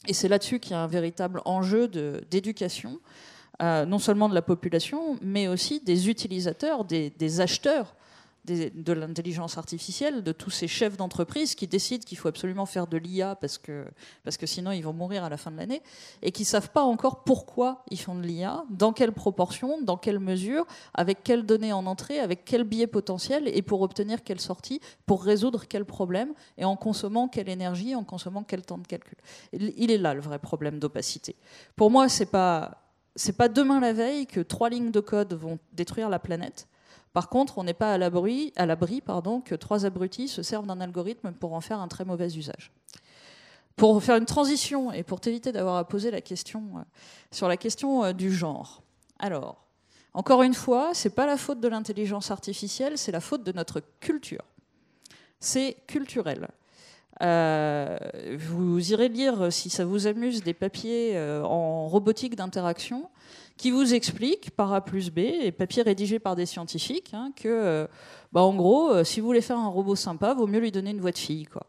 Et c'est là-dessus qu'il y a un véritable enjeu d'éducation, non seulement de la population, mais aussi des utilisateurs, des, des acheteurs de l'intelligence artificielle, de tous ces chefs d'entreprise qui décident qu'il faut absolument faire de l'IA parce que, parce que sinon ils vont mourir à la fin de l'année, et qui ne savent pas encore pourquoi ils font de l'IA, dans quelle proportion, dans quelle mesure, avec quelles données en entrée, avec quel biais potentiel, et pour obtenir quelle sortie, pour résoudre quel problème, et en consommant quelle énergie, en consommant quel temps de calcul. Il est là le vrai problème d'opacité. Pour moi, c'est pas pas demain la veille que trois lignes de code vont détruire la planète. Par contre, on n'est pas à l'abri, que trois abrutis se servent d'un algorithme pour en faire un très mauvais usage. Pour faire une transition et pour t'éviter d'avoir à poser la question euh, sur la question euh, du genre. Alors, encore une fois, c'est pas la faute de l'intelligence artificielle, c'est la faute de notre culture. C'est culturel. Euh, vous irez lire, si ça vous amuse, des papiers en robotique d'interaction qui vous explique par A plus B, et papier rédigé par des scientifiques, hein, que, euh, bah, en gros, euh, si vous voulez faire un robot sympa, vaut mieux lui donner une voix de fille, quoi.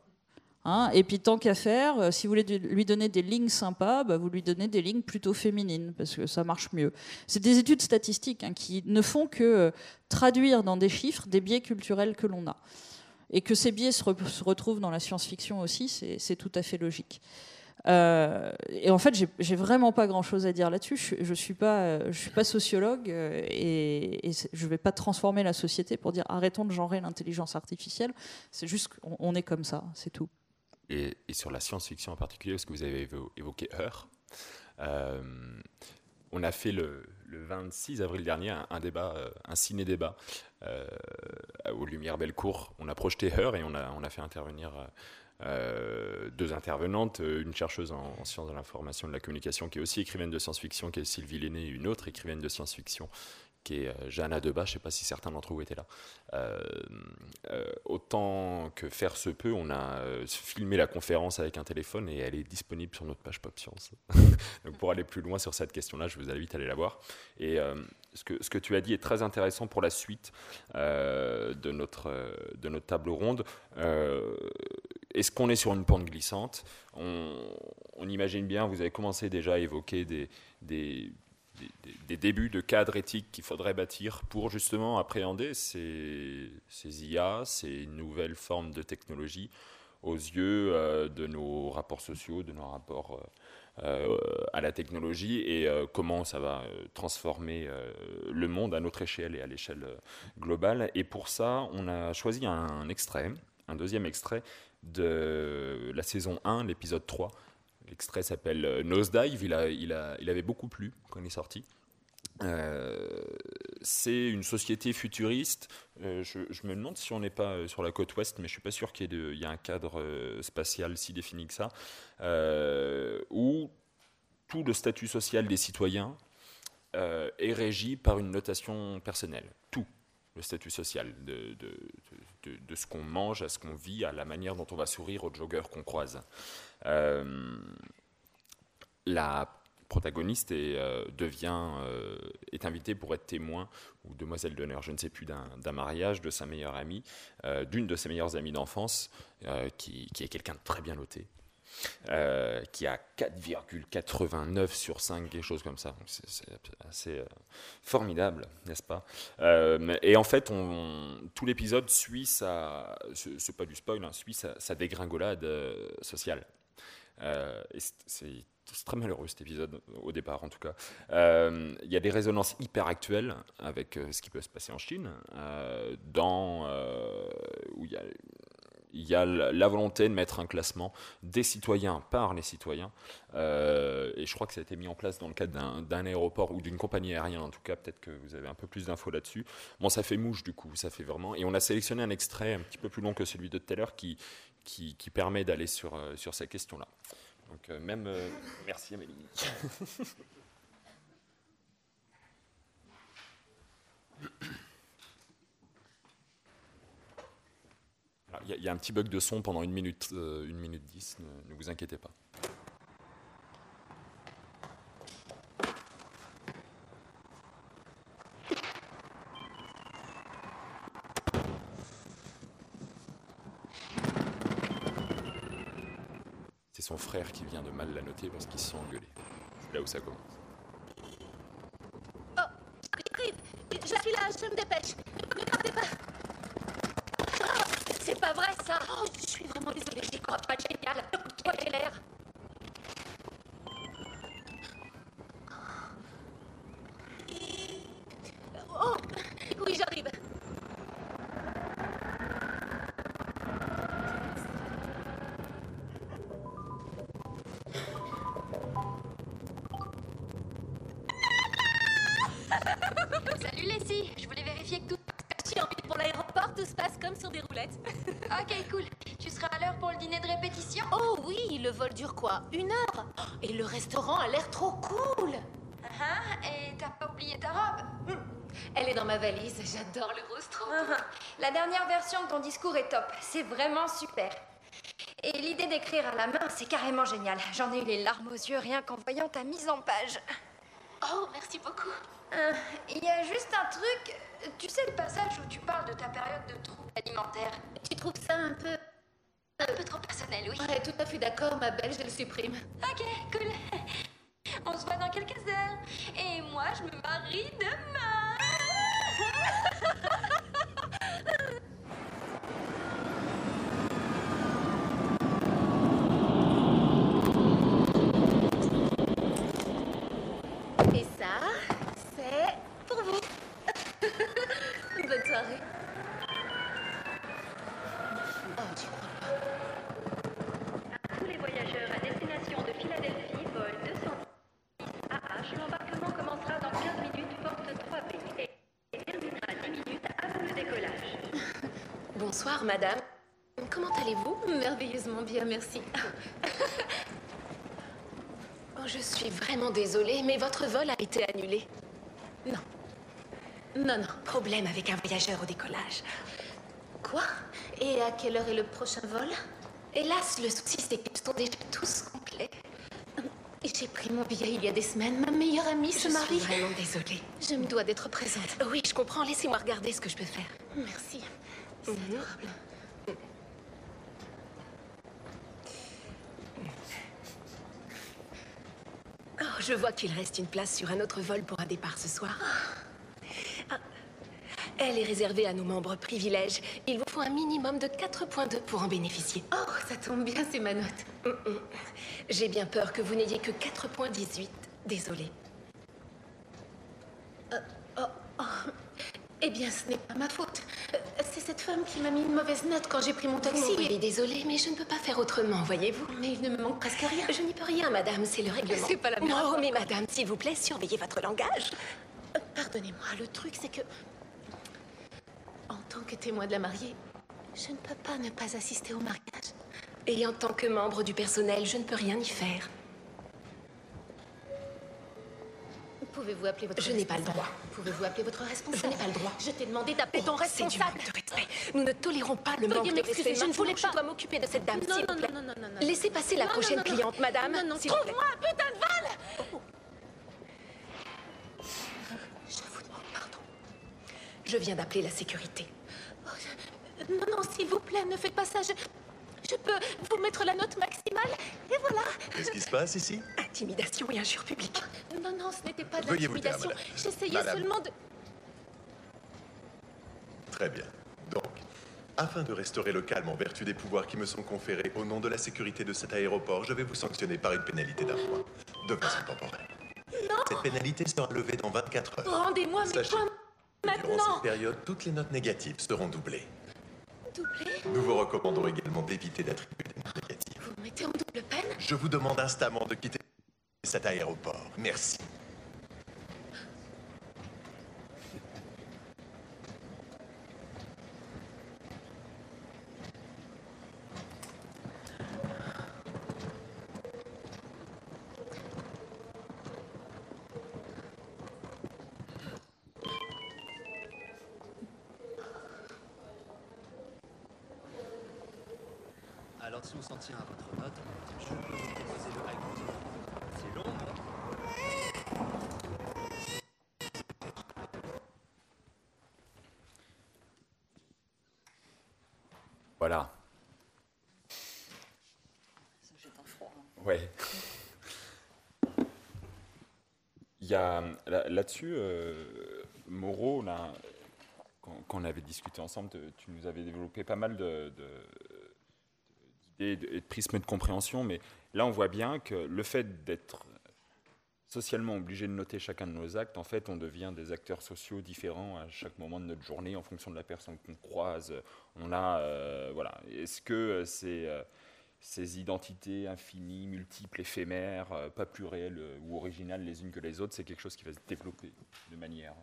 Hein, et puis tant qu'à faire, euh, si vous voulez lui donner des lignes sympas, bah, vous lui donnez des lignes plutôt féminines, parce que ça marche mieux. C'est des études statistiques hein, qui ne font que traduire dans des chiffres des biais culturels que l'on a. Et que ces biais se, se retrouvent dans la science-fiction aussi, c'est tout à fait logique. Euh, et en fait, j'ai vraiment pas grand-chose à dire là-dessus. Je, je suis pas, je suis pas sociologue euh, et, et je vais pas transformer la société pour dire arrêtons de genrer l'intelligence artificielle. C'est juste qu'on est comme ça, c'est tout. Et, sur la science-fiction en particulier, parce que vous avez évoqué Heure, euh, on a fait le, le, 26 avril dernier un, débat, un ciné-débat aux Lumières Bellecour. On a projeté Heure et on a, on a fait intervenir euh, deux intervenantes, euh, une chercheuse en, sciences de l'information et de la communication qui est aussi écrivaine de science-fiction, qui est Sylvie Lenné, une autre écrivaine de science-fiction qui est euh, Jeanne Debat, je ne sais pas si certains d'entre vous étaient là. autant que faire se peut, on a filmé la conférence avec un téléphone et elle est disponible sur notre page Pop Science. *laughs* Pour aller plus loin sur cette question-là, je vous invite à aller la voir. Et ce, que, tu as dit est très intéressant pour la suite de notre table ronde est-ce qu'on est sur une pente glissante? On, imagine bien, vous avez commencé déjà à évoquer des, des, débuts de cadres éthiques qu'il faudrait bâtir pour justement appréhender ces, ces, IA, ces nouvelles formes de technologie aux yeux euh, de nos rapports sociaux, de nos rapports euh, euh, à la technologie et comment ça va transformer le monde à notre échelle et à l'échelle globale. Et pour ça, on a choisi un extrait, un deuxième extrait de la saison 1, l'épisode 3. L'extrait s'appelle euh, Nosedive, il, a, il, a, il avait beaucoup plu quand il est sorti. Euh, c'est une société futuriste. Euh, je, me demande si on n'est pas sur la côte ouest, mais je suis pas sûr qu'il y, ait un cadre spatial si défini que ça, où tout le statut social des citoyens est régi par une notation personnelle. Tout le statut social de, de, ce qu'on mange, à ce qu'on vit, à la manière dont on va sourire aux joggeurs qu'on croise. Euh, la protagoniste est, euh, devient, euh, est invitée pour être témoin ou demoiselle d'honneur, je ne sais plus, d'un mariage de sa meilleure amie, d'une de ses meilleures amies d'enfance, qui, qui, est quelqu'un de très bien noté, euh, qui a 4,89 sur 5, quelque chose comme ça. C'est assez euh, formidable, n'est-ce pas? Euh, Et en fait, tout l'épisode suit sa, c'est pas du spoil, hein, suit sa, dégringolade sociale. c'est très malheureux cet épisode, au départ en tout cas. Il y a des résonances hyper actuelles avec ce qui peut se passer en Chine, dans, où il y a il y a la volonté de mettre un classement des citoyens par les citoyens. Euh, et je crois que ça a été mis en place dans le cadre d'un aéroport ou d'une compagnie aérienne, en tout cas. Peut-être que vous avez un peu plus d'infos là-dessus. Bon, ça fait mouche du coup, ça fait vraiment. Et on a sélectionné un extrait un petit peu plus long que celui de tout à l'heure qui, qui, permet d'aller sur, euh, sur ces questions-là. Donc, euh, même. merci Amélie. *laughs* Il y, a un petit bug de son pendant une minute, euh, une minute 10, ne, vous inquiétez pas. C'est son frère qui vient de mal la noter parce qu'ils se sont engueulés. C'est là où ça commence. Oh, je suis là, je me dépêche. Pas vrai ça. Oh, je suis vraiment désolée, j'y crois pas, génial. Quel est l'air Une heure Et le restaurant a l'air trop cool Hein Et t'as pas oublié ta robe? Elle est dans ma valise, j'adore le rose trop. La dernière version de ton discours est top. C'est vraiment super. Et l'idée d'écrire à la main, c'est carrément génial. J'en ai eu les larmes aux yeux rien qu'en voyant ta mise en page. Oh, merci beaucoup. Il y a juste un truc. Tu sais le passage où tu parles de ta période de trouble alimentaire Tu trouves ça un peu... Un peu trop personnel, oui. Ouais, tout à fait d'accord, ma belle, je le supprime. Ok, cool. *laughs* On se voit dans quelques heures. Et moi, je me marie demain. *laughs* Et ça, c'est pour vous. Bonne soirée. Oh, tu crois pas Tous les voyageurs à destination de Philadelphie, vol 210 AH, l'embarquement commencera dans 15 minutes, porte 3B, et terminera 10 minutes avant le décollage. Bonsoir, madame. Comment allez-vous Merveilleusement bien, merci. *laughs* Oh, je suis vraiment désolée, mais votre vol a été annulé. Non. Non, non. Problème avec un voyageur au décollage. Quoi Et à quelle heure est le prochain vol Hélas, le souci, c'est qu'ils sont déjà tous complets. J'ai pris mon billet il y a des semaines. Ma meilleure amie se marie. Je suis vraiment désolée. Je me dois d'être présente. Oui, je comprends. Laissez-moi regarder ce que je peux faire. Merci. C'est adorable. Oh, je vois qu'il reste une place sur un autre vol pour un départ ce soir. Ah. Elle est réservée à nos membres privilèges. Il vous faut un minimum de 4.2 pour en bénéficier. Oh, ça tombe bien, c'est ma note. Hum, hum. J'ai bien peur que vous n'ayez que 4.18. Désolée. Euh, oh, oh. Eh bien, ce n'est pas ma faute. Cette femme qui m'a mis une mauvaise note quand j'ai pris mon taxi. Oui, désolée, mais je ne peux pas faire autrement, voyez-vous. Mais il ne me manque presque rien. Je n'y peux rien, madame, c'est le règlement. C'est pas la même Oh, mais madame, s'il vous plaît, surveillez votre langage. Euh, Pardonnez-moi, le truc, c'est que... En tant que témoin de la mariée, je ne peux pas ne pas assister au mariage. Et en tant que membre du personnel, je ne peux rien y faire. Pouvez-vous appeler votre Je n'ai pas le droit. Pouvez-vous appeler votre responsable Je n'ai pas le droit. Je t'ai demandé d'appeler ton responsable. C'est du manque de respect. Nous ne tolérons pas le manque de respect. Je ne voulais pas. Je dois m'occuper de cette dame, s'il vous plaît. Non, non, non, non. Laissez passer la Non, non, prochaine non, non. cliente, madame. Non, non, trouve-moi un putain de vol Je vous demande pardon. Je viens d'appeler la sécurité. Oh, Non, non, s'il vous plaît, ne faites pas ça. Je, je peux vous mettre la note maximale. Et voilà. Qu'est-ce qui se passe ici? Intimidation et injure publique. Non, non, ce n'était pas de l'intimidation. J'essayais seulement de... Très bien. Donc, afin de restaurer le calme en vertu des pouvoirs qui me sont conférés au nom de la sécurité de cet aéroport, je vais vous sanctionner par une pénalité d'un mois, de façon temporaire. Cette pénalité sera levée dans 24 heures. Rendez-moi mes points que Durant maintenant. cette période, toutes les notes négatives seront doublées. Nous vous recommandons également d'éviter d'attribuer des notes négatives. Vous me mettez en double peine? Je vous demande instamment de quitter cet aéroport. Merci. Alors si on s'en tient à votre note, je peux vous proposer le high C'est long, non Voilà. Ouais. Il y a là- là-dessus, euh, Moreau, là, quand, on avait discuté ensemble, tu nous avais développé pas mal d'idées et de prismes de compréhension, mais là on voit bien que le fait d'être socialement obligé de noter chacun de nos actes, en fait, on devient des acteurs sociaux différents à chaque moment de notre journée en fonction de la personne qu'on croise. On a, euh, voilà. Est-ce que euh, euh, ces identités infinies, multiples, éphémères, pas plus réelles ou originales les unes que les autres, c'est quelque chose qui va se développer de manière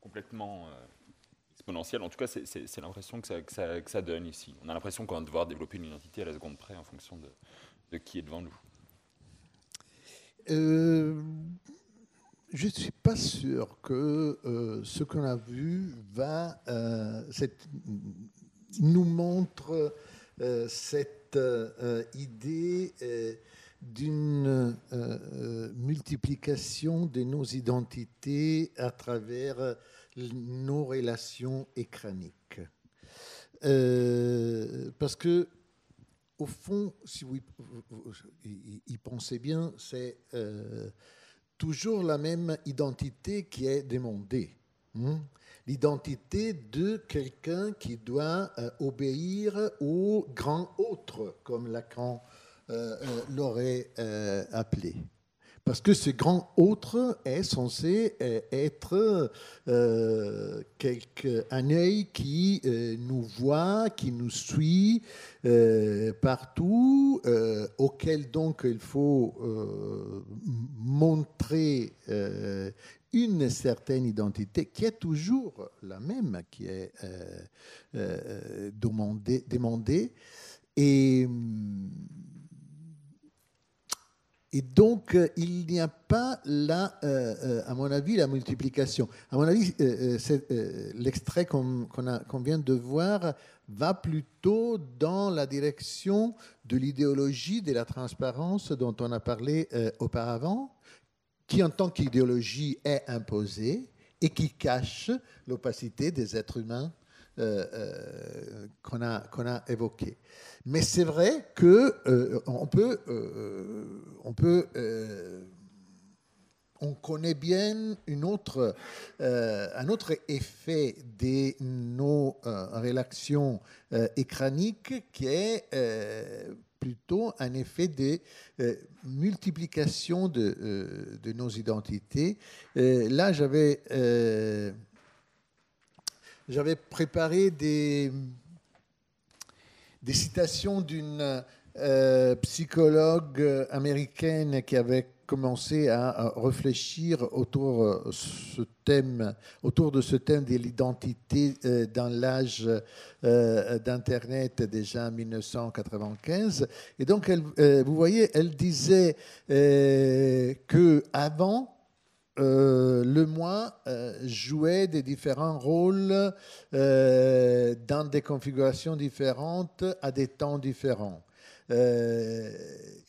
complètement exponentielle. En tout cas, c'est- l'impression que ça, donne ici. On a l'impression qu'on va devoir développer une identité à la seconde près en fonction de qui est devant nous. Euh, je ne suis pas sûr que euh, ce qu'on a vu va, euh, nous montre cette idée d'une multiplication de nos identités à travers nos relations écraniques. Parce que au fond, si vous y- pensez bien, c'est euh, toujours la même identité qui est demandée. hein. L'identité de quelqu'un qui doit euh, obéir au grand autre, comme Lacan euh, l'aurait appelé. Parce que ce grand autre est censé euh, être euh, quelque- un œil qui euh, nous voit, qui nous suit partout, auquel donc il faut montrer une certaine identité qui est toujours la même, qui est demandée. demandée. Et hum, et donc, euh, il n'y a pas euh, euh, à mon avis, la multiplication. À mon avis, l'extrait qu'on vient de voir va plutôt dans la direction de l'idéologie de la transparence dont on a parlé auparavant, qui en tant qu'idéologie est imposée et qui cache l'opacité des êtres humains euh, euh, qu'on a, qu'on a évoqués. Mais c'est vrai que euh, on peut, on peut, euh, on connaît bien une autre, un autre effet de nos euh, relations écraniques qui est plutôt un effet de multiplication de, de nos identités. Là, j'avais j'avais préparé des, des citations d'une euh, psychologue américaine qui avait commencé à, réfléchir autour, euh, ce thème, autour de ce thème de l'identité euh, dans l'âge d'Internet déjà en 1995. Et donc, vous voyez, elle disait que avant euh, le moi euh, jouait des différents rôles euh, dans des configurations différentes à des temps différents. Euh,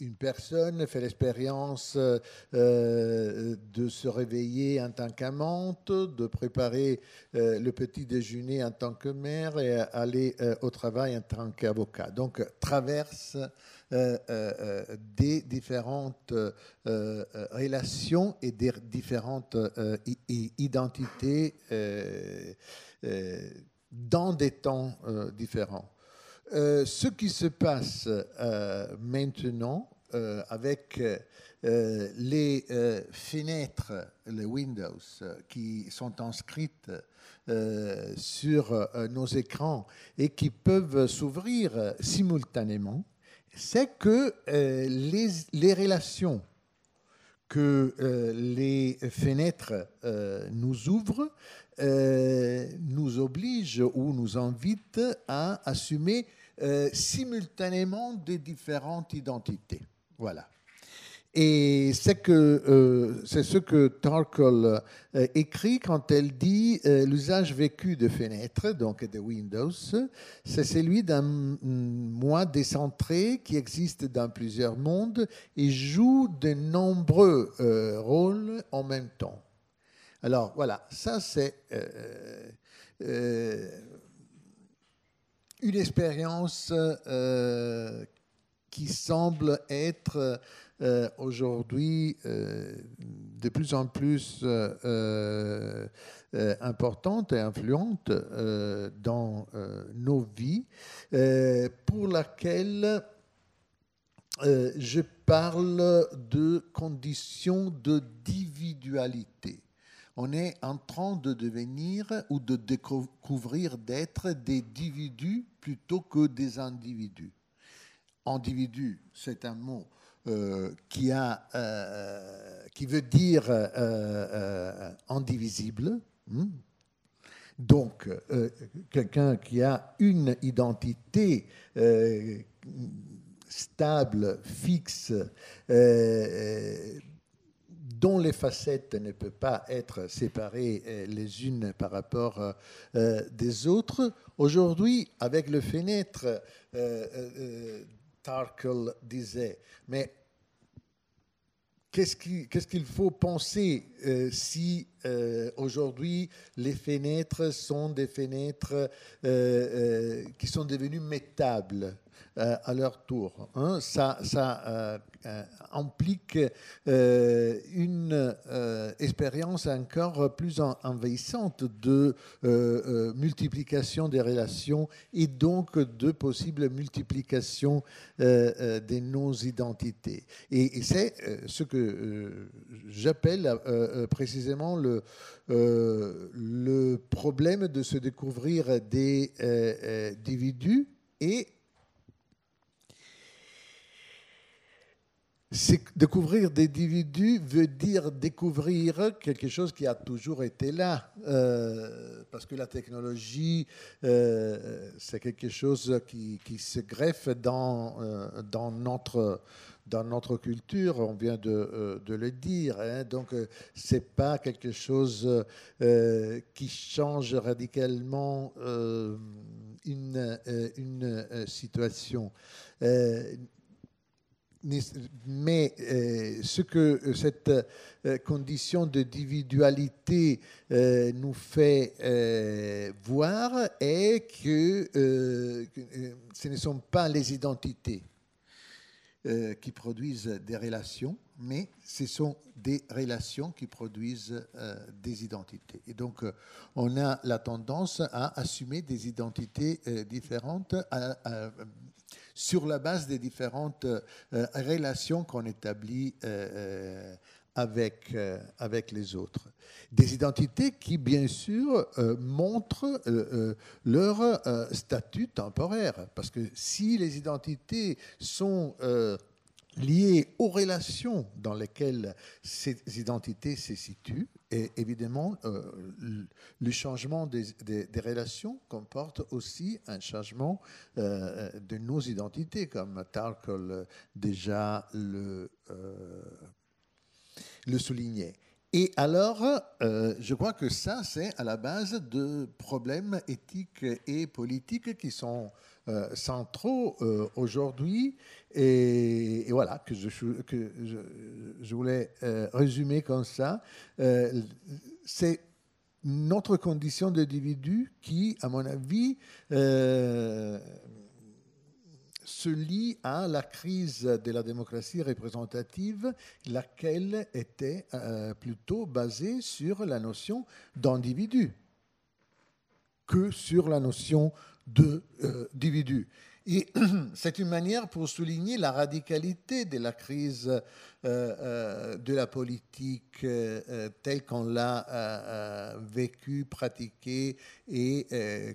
une personne fait l'expérience de se réveiller en tant qu'amante, de préparer le petit déjeuner en tant que mère et aller au travail en tant qu'avocat. Donc, traverse des différentes euh, euh, relations et des différentes euh, identités euh, euh, dans des temps euh, différents. Euh, ce qui se passe euh, maintenant euh, avec euh, les euh, fenêtres, les Windows, euh, qui sont inscrites euh, sur euh, nos écrans et qui peuvent s'ouvrir euh, simultanément, c'est que euh, les, relations que euh, les fenêtres euh, nous ouvrent nous obligent ou nous invitent à assumer simultanément des différentes identités. Voilà. Et euh, c'est ce que Tarkle euh, écrit quand elle dit euh, l'usage vécu de fenêtres, donc de Windows, c'est celui d'un moi décentré qui existe dans plusieurs mondes et joue de nombreux rôles en même temps. Alors voilà, ça c'est une expérience qui semble être euh, aujourd'hui euh, de plus en plus euh, importante et influente dans nos vies, pour laquelle je parle de conditions de individualité. On est en train de devenir ou de découvrir d'être des individus plutôt que des individus. Individu, c'est un mot euh, qui, a, euh, qui veut dire euh, indivisible. Hmm? Donc, quelqu'un qui a une identité stable, fixe, dont les facettes ne peuvent pas être séparées les unes par rapport des autres. Aujourd'hui, avec le fenêtre, Tarkel disait, mais Qu'est-ce qu'il faut penser euh, si euh, aujourd'hui les fenêtres sont des fenêtres euh, qui sont devenues métables? À leur tour. Hein. Ça, euh, euh, implique une expérience encore plus envahissante de multiplication des relations et donc de possible multiplication des nos-identités. Et, c'est ce que j'appelle précisément le problème de se découvrir des individus et découvrir des individus veut dire découvrir quelque chose qui a toujours été là, euh, parce que la technologie, euh, c'est quelque chose qui, se greffe dans, euh, dans, notre, dans notre culture, on vient de, le dire. Hein. donc, ce n'est pas quelque chose qui change radicalement une, une situation mais euh, ce que euh, cette euh, condition d'individualité nous fait voir est que ce ne sont pas les identités qui produisent des relations, mais ce sont des relations qui produisent des identités. Et donc, on a la tendance à assumer des identités différentes, sur la base des différentes euh, relations qu'on établit euh, euh, avec, avec les autres. Des identités qui, bien sûr, montrent leur statut temporaire. Parce que si les identités sont liées aux relations dans lesquelles ces identités se situent. Et évidemment, euh, le changement des, relations comporte aussi un changement euh, de nos identités, comme Tarkle déjà le, euh, le soulignait. Et alors, je crois que ça, c'est à la base de problèmes éthiques et politiques qui sont centraux euh, aujourd'hui. Et, voilà, que je, que je, voulais euh, résumer comme ça. c'est notre condition d'individu qui, à mon avis, se lie à la crise de la démocratie représentative, laquelle était plutôt basée sur la notion d'individu que sur la notion d'individus. Euh, et *clears throat* c'est une manière pour souligner la radicalité de la crise euh, euh, de la politique telle qu'on l'a vécue, pratiquée et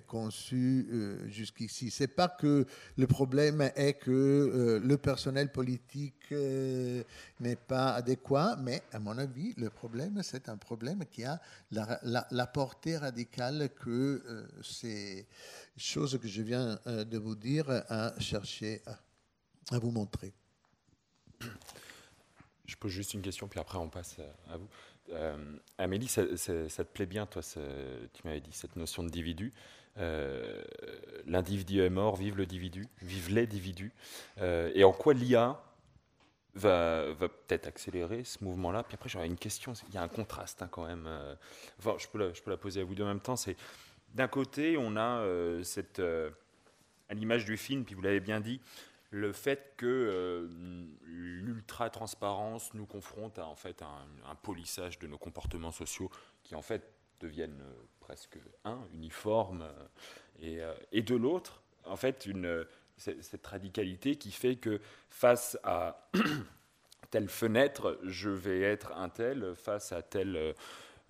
conçue jusqu'ici. C'est pas que le problème est que le personnel politique n'est pas adéquat, mais à mon avis, le problème, c'est un problème qui a la portée radicale que c'est chose que je viens euh, de vous dire à chercher à, vous montrer. Je pose juste une question, puis après on passe à vous. Euh, Amélie, ça, te plaît bien, toi, tu m'avais dit, cette notion d'individu. Euh, l'individu est mort, vive l'individu, vive l'individu. Euh, et en quoi l'IA va, peut-être accélérer ce mouvement-là? Puis après, j'aurais une question, il y a un contraste hein, quand même. Je peux, la, poser à vous deux en même temps. D'un côté, on a euh, cette, euh, à l'image du film, puis vous l'avez bien dit, le fait que euh, l'ultra-transparence nous confronte à en fait un, un, polissage de nos comportements sociaux qui en fait deviennent presque un, uniformes, et, de l'autre, en fait, cette radicalité qui fait que face à *clears throat* telle fenêtre, je vais être un tel, face à telle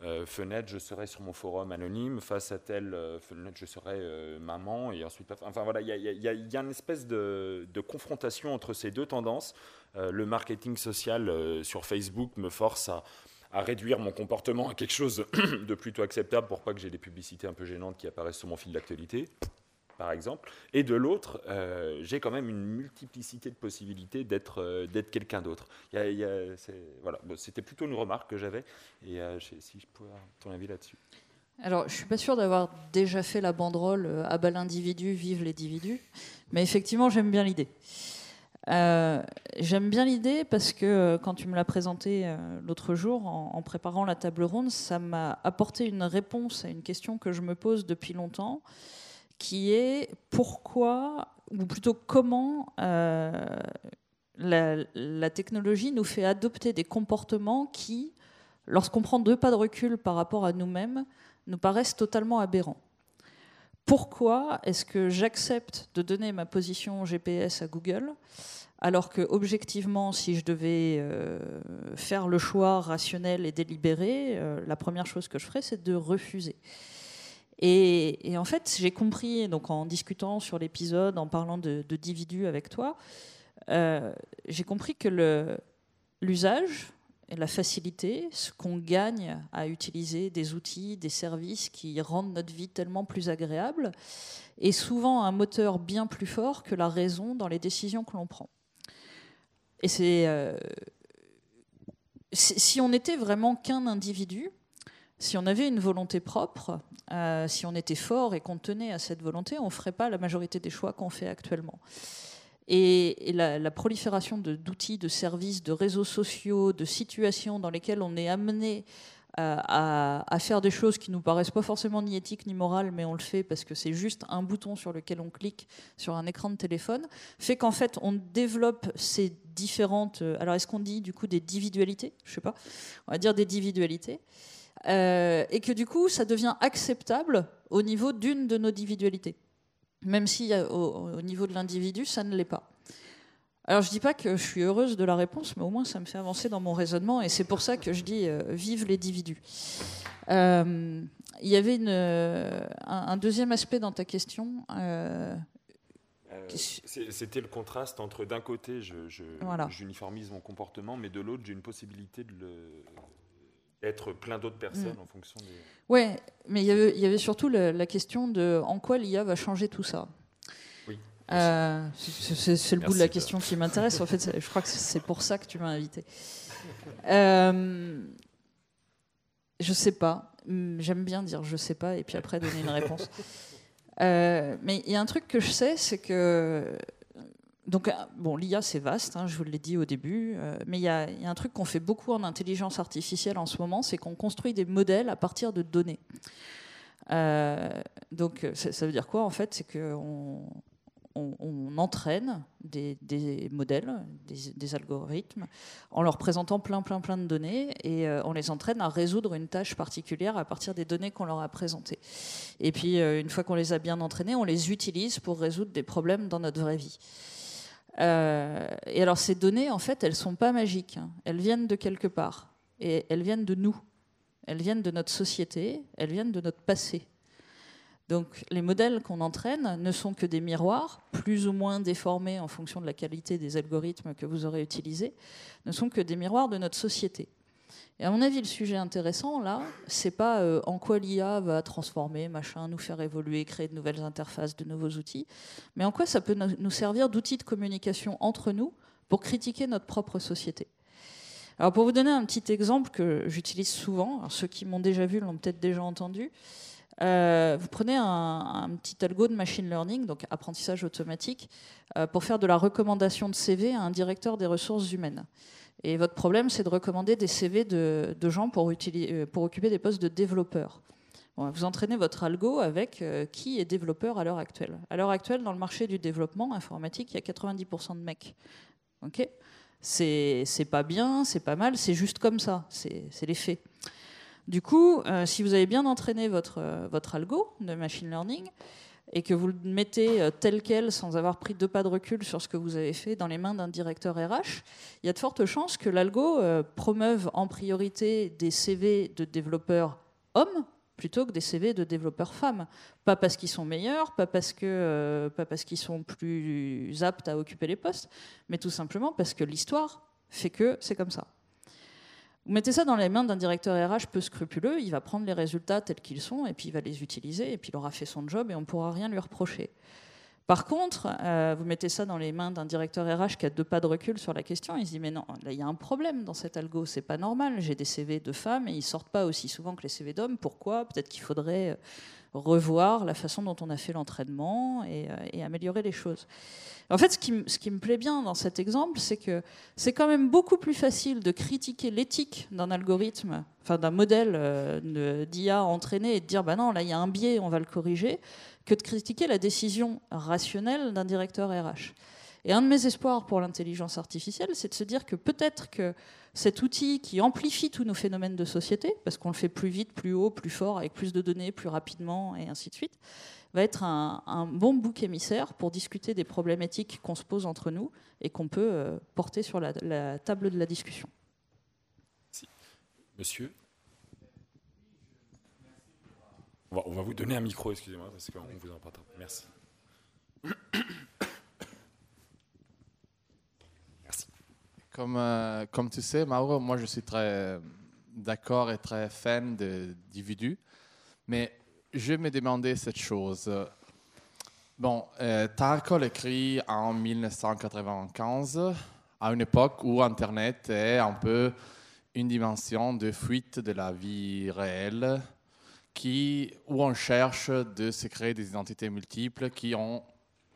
euh, fenêtre, je serai sur mon forum anonyme, face à telle euh, fenêtre, je serai euh, maman, et ensuite, enfin voilà, il y, a une espèce de, confrontation entre ces deux tendances. le marketing social sur Facebook me force à, à, réduire mon comportement à quelque chose *coughs* de plutôt acceptable pour pas que j'ai des publicités un peu gênantes qui apparaissent sur mon fil d'actualité par exemple, et de l'autre, euh, j'ai quand même une multiplicité de possibilités d'être euh, quelqu'un d'autre. Voilà, c'était plutôt une remarque que j'avais, et euh, si je pouvais avoir ton avis là-dessus. Alors, je suis pas sûr d'avoir déjà fait la banderole à bas l'individu, vive l'individu, mais effectivement, j'aime bien l'idée. j'aime bien l'idée parce que quand tu me l'as présenté l'autre jour en, préparant la table ronde, ça m'a apporté une réponse à une question que je me pose depuis longtemps qui est pourquoi, ou plutôt comment euh, la, technologie nous fait adopter des comportements qui, lorsqu'on prend deux pas de recul par rapport à nous-mêmes, nous paraissent totalement aberrants. Pourquoi est-ce que j'accepte de donner ma position GPS à Google alors que objectivement, si je devais euh, faire le choix rationnel et délibéré, euh, la première chose que je ferais, c'est de refuser? Et, en fait, j'ai compris, donc en discutant sur l'épisode, en parlant de, d'individus avec toi, euh, j'ai compris que l'usage et la facilité, ce qu'on gagne à utiliser des outils, des services qui rendent notre vie tellement plus agréable, est souvent un moteur bien plus fort que la raison dans les décisions que l'on prend. Et c'est euh, si on n'était vraiment qu'un individu, si on avait une volonté propre, euh, si on était fort et qu'on tenait à cette volonté, on ne ferait pas la majorité des choix qu'on fait actuellement. Et, la, prolifération d'outils, de, services, de réseaux sociaux, de situations dans lesquelles on est amené euh, à, faire des choses qui nous paraissent pas forcément ni éthiques ni morales, mais on le fait parce que c'est juste un bouton sur lequel on clique sur un écran de téléphone, fait qu'en fait on développe ces différentes. Euh, alors est-ce qu'on dit du coup des individualités? Je sais pas. On va dire des individualités. Euh, et que du coup, ça devient acceptable au niveau d'une de nos individualités, même si euh, au, niveau de l'individu, ça ne l'est pas. Alors je dis pas que je suis heureuse de la réponse, mais au moins ça me fait avancer dans mon raisonnement, et c'est pour ça que je dis euh, vive l'individu. il y avait une, un, deuxième aspect dans ta question. C'était le contraste entre d'un côté, j'uniformise je, mon comportement, mais de l'autre, j'ai une possibilité de le, être plein d'autres personnes mm. en fonction des... Ouais, mais il y avait, surtout la, question de en quoi l'IA va changer tout ça. Oui. Euh, c'est le bout de la question qui m'intéresse. En fait, je crois que c'est pour ça que tu m'as invité. *laughs* Euh, je sais pas. J'aime bien dire je sais pas et puis après donner une réponse. Euh, mais il y a un truc que je sais, c'est que donc, euh, bon, l'IA, c'est vaste, hein, je vous l'ai dit au début, euh, mais il y, a un truc qu'on fait beaucoup en intelligence artificielle en ce moment, c'est qu'on construit des modèles à partir de données. Euh, donc, ça, veut dire quoi, en fait? C'est qu'on on, entraîne des, modèles, des, algorithmes, en leur présentant plein, plein, plein de données, et on les entraîne à résoudre une tâche particulière à partir des données qu'on leur a présentées. Et puis, une fois qu'on les a bien entraînés, on les utilise pour résoudre des problèmes dans notre vraie vie. Euh, et alors ces données, en fait, elles sont pas magiques. Hein. Elles viennent de quelque part. Et elles viennent de nous. Elles viennent de notre société. Elles viennent de notre passé. Donc les modèles qu'on entraîne ne sont que des miroirs, plus ou moins déformés en fonction de la qualité des algorithmes que vous aurez utilisés, ne sont que des miroirs de notre société. Et à mon avis, le sujet intéressant, là, c'est pas euh, en quoi l'IA va transformer, machin, nous faire évoluer, créer de nouvelles interfaces, de nouveaux outils, mais en quoi ça peut nous servir d'outil de communication entre nous pour critiquer notre propre société. Alors pour vous donner un petit exemple que j'utilise souvent, ceux qui m'ont déjà vu l'ont peut-être déjà entendu, euh, vous prenez un, petit algo de machine learning, donc apprentissage automatique, euh, pour faire de la recommandation de CV à un directeur des ressources humaines. Et votre problème, c'est de recommander des CV de, gens euh, pour occuper des postes de développeurs. Vous entraînez votre algo avec euh, qui est développeur à l'heure actuelle. À l'heure actuelle, dans le marché du développement informatique, il y a 90% de mecs. Ok? C'est pas bien, c'est pas mal, c'est juste comme ça, c'est les faits. Du coup, euh, si vous avez bien entraîné votre, votre algo de machine learning et que vous le mettez euh, tel quel sans avoir pris deux pas de recul sur ce que vous avez fait dans les mains d'un directeur RH, il y a de fortes chances que l'algo promeuve en priorité des CV de développeurs hommes plutôt que des CV de développeurs femmes. Pas parce qu'ils sont meilleurs, pas parce euh, pas parce qu'ils sont plus aptes à occuper les postes, mais tout simplement parce que l'histoire fait que c'est comme ça. Vous mettez ça dans les mains d'un directeur RH peu scrupuleux, il va prendre les résultats tels qu'ils sont et puis il va les utiliser et puis il aura fait son job et on ne pourra rien lui reprocher. Par contre, euh, vous mettez ça dans les mains d'un directeur RH qui a deux pas de recul sur la question, il se dit mais non, là il y a un problème dans cet algo, c'est pas normal, j'ai des CV de femmes et ils sortent pas aussi souvent que les CV d'hommes, pourquoi? Peut-être qu'il faudrait euh, revoir la façon dont on a fait l'entraînement et, euh, améliorer les choses. En fait, ce qui, me plaît bien dans cet exemple, c'est que c'est quand même beaucoup plus facile de critiquer l'éthique d'un algorithme, enfin d'un modèle d'IA entraîné et de dire bah non, là il y a un biais, on va le corriger, que de critiquer la décision rationnelle d'un directeur RH. Et un de mes espoirs pour l'intelligence artificielle, c'est de se dire que peut-être que cet outil qui amplifie tous nos phénomènes de société, parce qu'on le fait plus vite, plus haut, plus fort, avec plus de données, plus rapidement, et ainsi de suite, va être un, bon bouc émissaire pour discuter des problèmes éthiques qu'on se pose entre nous et qu'on peut euh, porter sur la, table de la discussion. Monsieur on va, vous donner un micro, excusez-moi, parce qu'on vous en parle. Merci. Merci. Comme, euh, comme tu sais, Mauro, moi je suis très d'accord et très fan d'individus, mais je me demandais cette chose. Bon, euh, écrit en 1995, à une époque où Internet est un peu une dimension de fuite de la vie réelle qui, où on cherche de se créer des identités multiples qui ont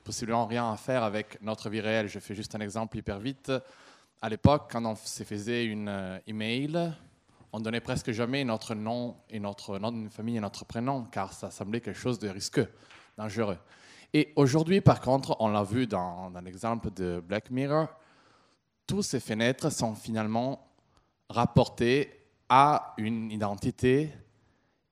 possiblement rien à faire avec notre vie réelle. Je fais juste un exemple hyper vite. À l'époque, quand on se faisait une euh, email, on donnait presque jamais notre nom et notre nom de famille et notre prénom, car ça semblait quelque chose de risqueux, dangereux. Et aujourd'hui, par contre, on l'a vu dans, dans l'exemple de Black Mirror, tous ces fenêtres sont finalement rapportées à une identité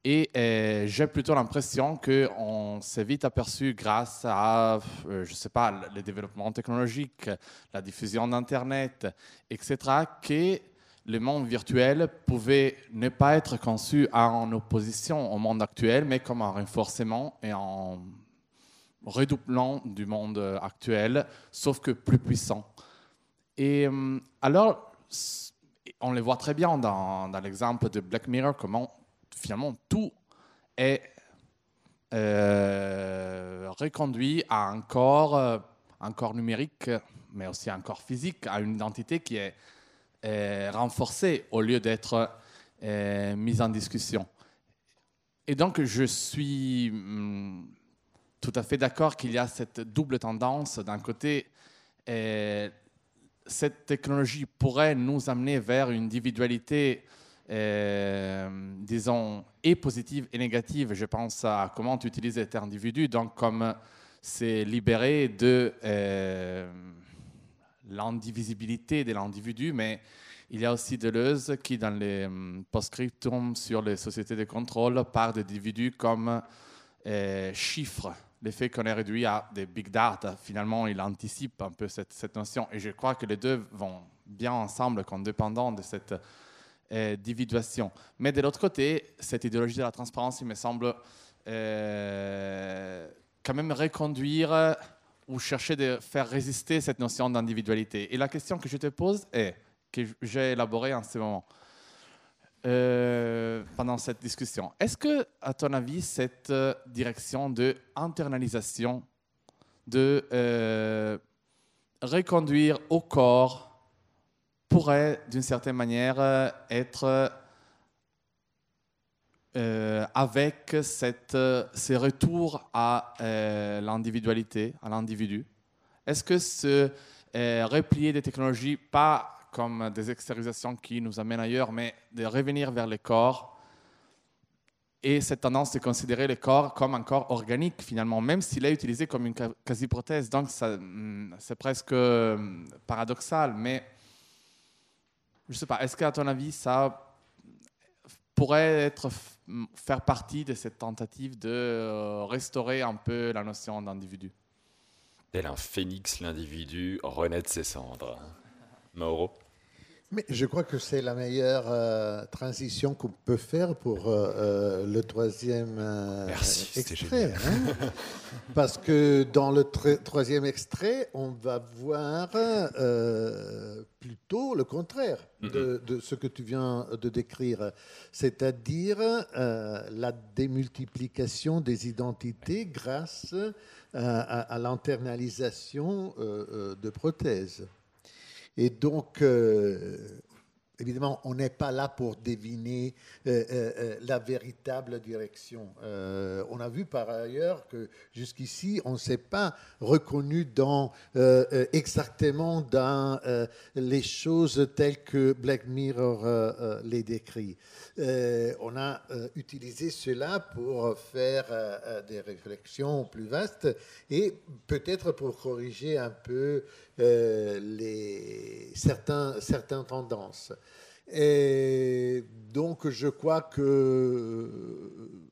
et euh, j'ai plutôt l'impression qu'on s'est vite aperçu grâce à, euh, je sais pas, le développement technologique, la diffusion d'Internet, etc., que le monde virtuel pouvait ne pas être conçu en opposition au monde actuel, mais comme un renforcement et en redoublant du monde actuel, sauf que plus puissant. Et euh, alors, on le voit très bien dans, dans l'exemple de Black Mirror, comment finalement, tout est euh, reconduit à un corps, euh, un corps numérique, mais aussi un corps physique, à une identité qui est euh, renforcée au lieu d'être mise en discussion. Et donc, je suis hum, tout à fait d'accord qu'il y a cette double tendance. D'un côté, cette technologie pourrait nous amener vers une individualité euh, disons, et positive et négative. Je pense à comment tu utilises cet individu, donc comme c'est libéré de euh, l'indivisibilité de l'individu, mais il y a aussi Deleuze qui, dans les hum, post-scriptum sur les sociétés de contrôle, parle d'individus comme euh, chiffres. Le fait qu'on est réduit à des big data, finalement, il anticipe un peu cette, cette notion. Et je crois que les deux vont bien ensemble, comme dépendants de cette d'individuation. Mais de l'autre côté, cette idéologie de la transparence, il me semble euh, quand même reconduire ou chercher de faire résister cette notion d'individualité. Et la question que je te pose est, que j'ai élaborée en ce moment, euh, pendant cette discussion, est-ce que, à ton avis, cette direction de internalisation, de euh, reconduire au corps pourrait, d'une certaine manière, euh, être euh, avec cette, euh, ces retours à l'individualité, à l'individu Est-ce que ce replier des technologies, pas comme des extériorisations qui nous amènent ailleurs, mais de revenir vers les corps, Et cette tendance de considérer le corps comme un corps organique, finalement, même s'il est utilisé comme une quasi-prothèse. Donc, hum, c'est presque hum, paradoxal. Mais je sais pas, est-ce qu'à ton avis, ça pourrait être, faire partie de cette tentative de euh, restaurer un peu la notion d'individu? Tel un phénix, l'individu renaît de ses cendres. Mauro? Mais je crois que c'est la meilleure euh, transition qu'on peut faire pour euh, euh, le troisième euh, Merci, extrait. hein. Parce que dans le tr- troisième extrait, on va voir plutôt le contraire de, de ce que tu viens de décrire, c'est-à-dire la démultiplication des identités grâce à, à l'internalisation de prothèses. Et donc, euh, évidemment, on n'est pas là pour deviner euh, euh, la véritable direction. On a vu par ailleurs que jusqu'ici, on ne s'est pas reconnu dans, exactement dans les choses telles que Black Mirror les décrit. On a utilisé cela pour faire des réflexions plus vastes et peut-être pour corriger un peu euh, certains, certaines tendances. Et donc, je crois que euh,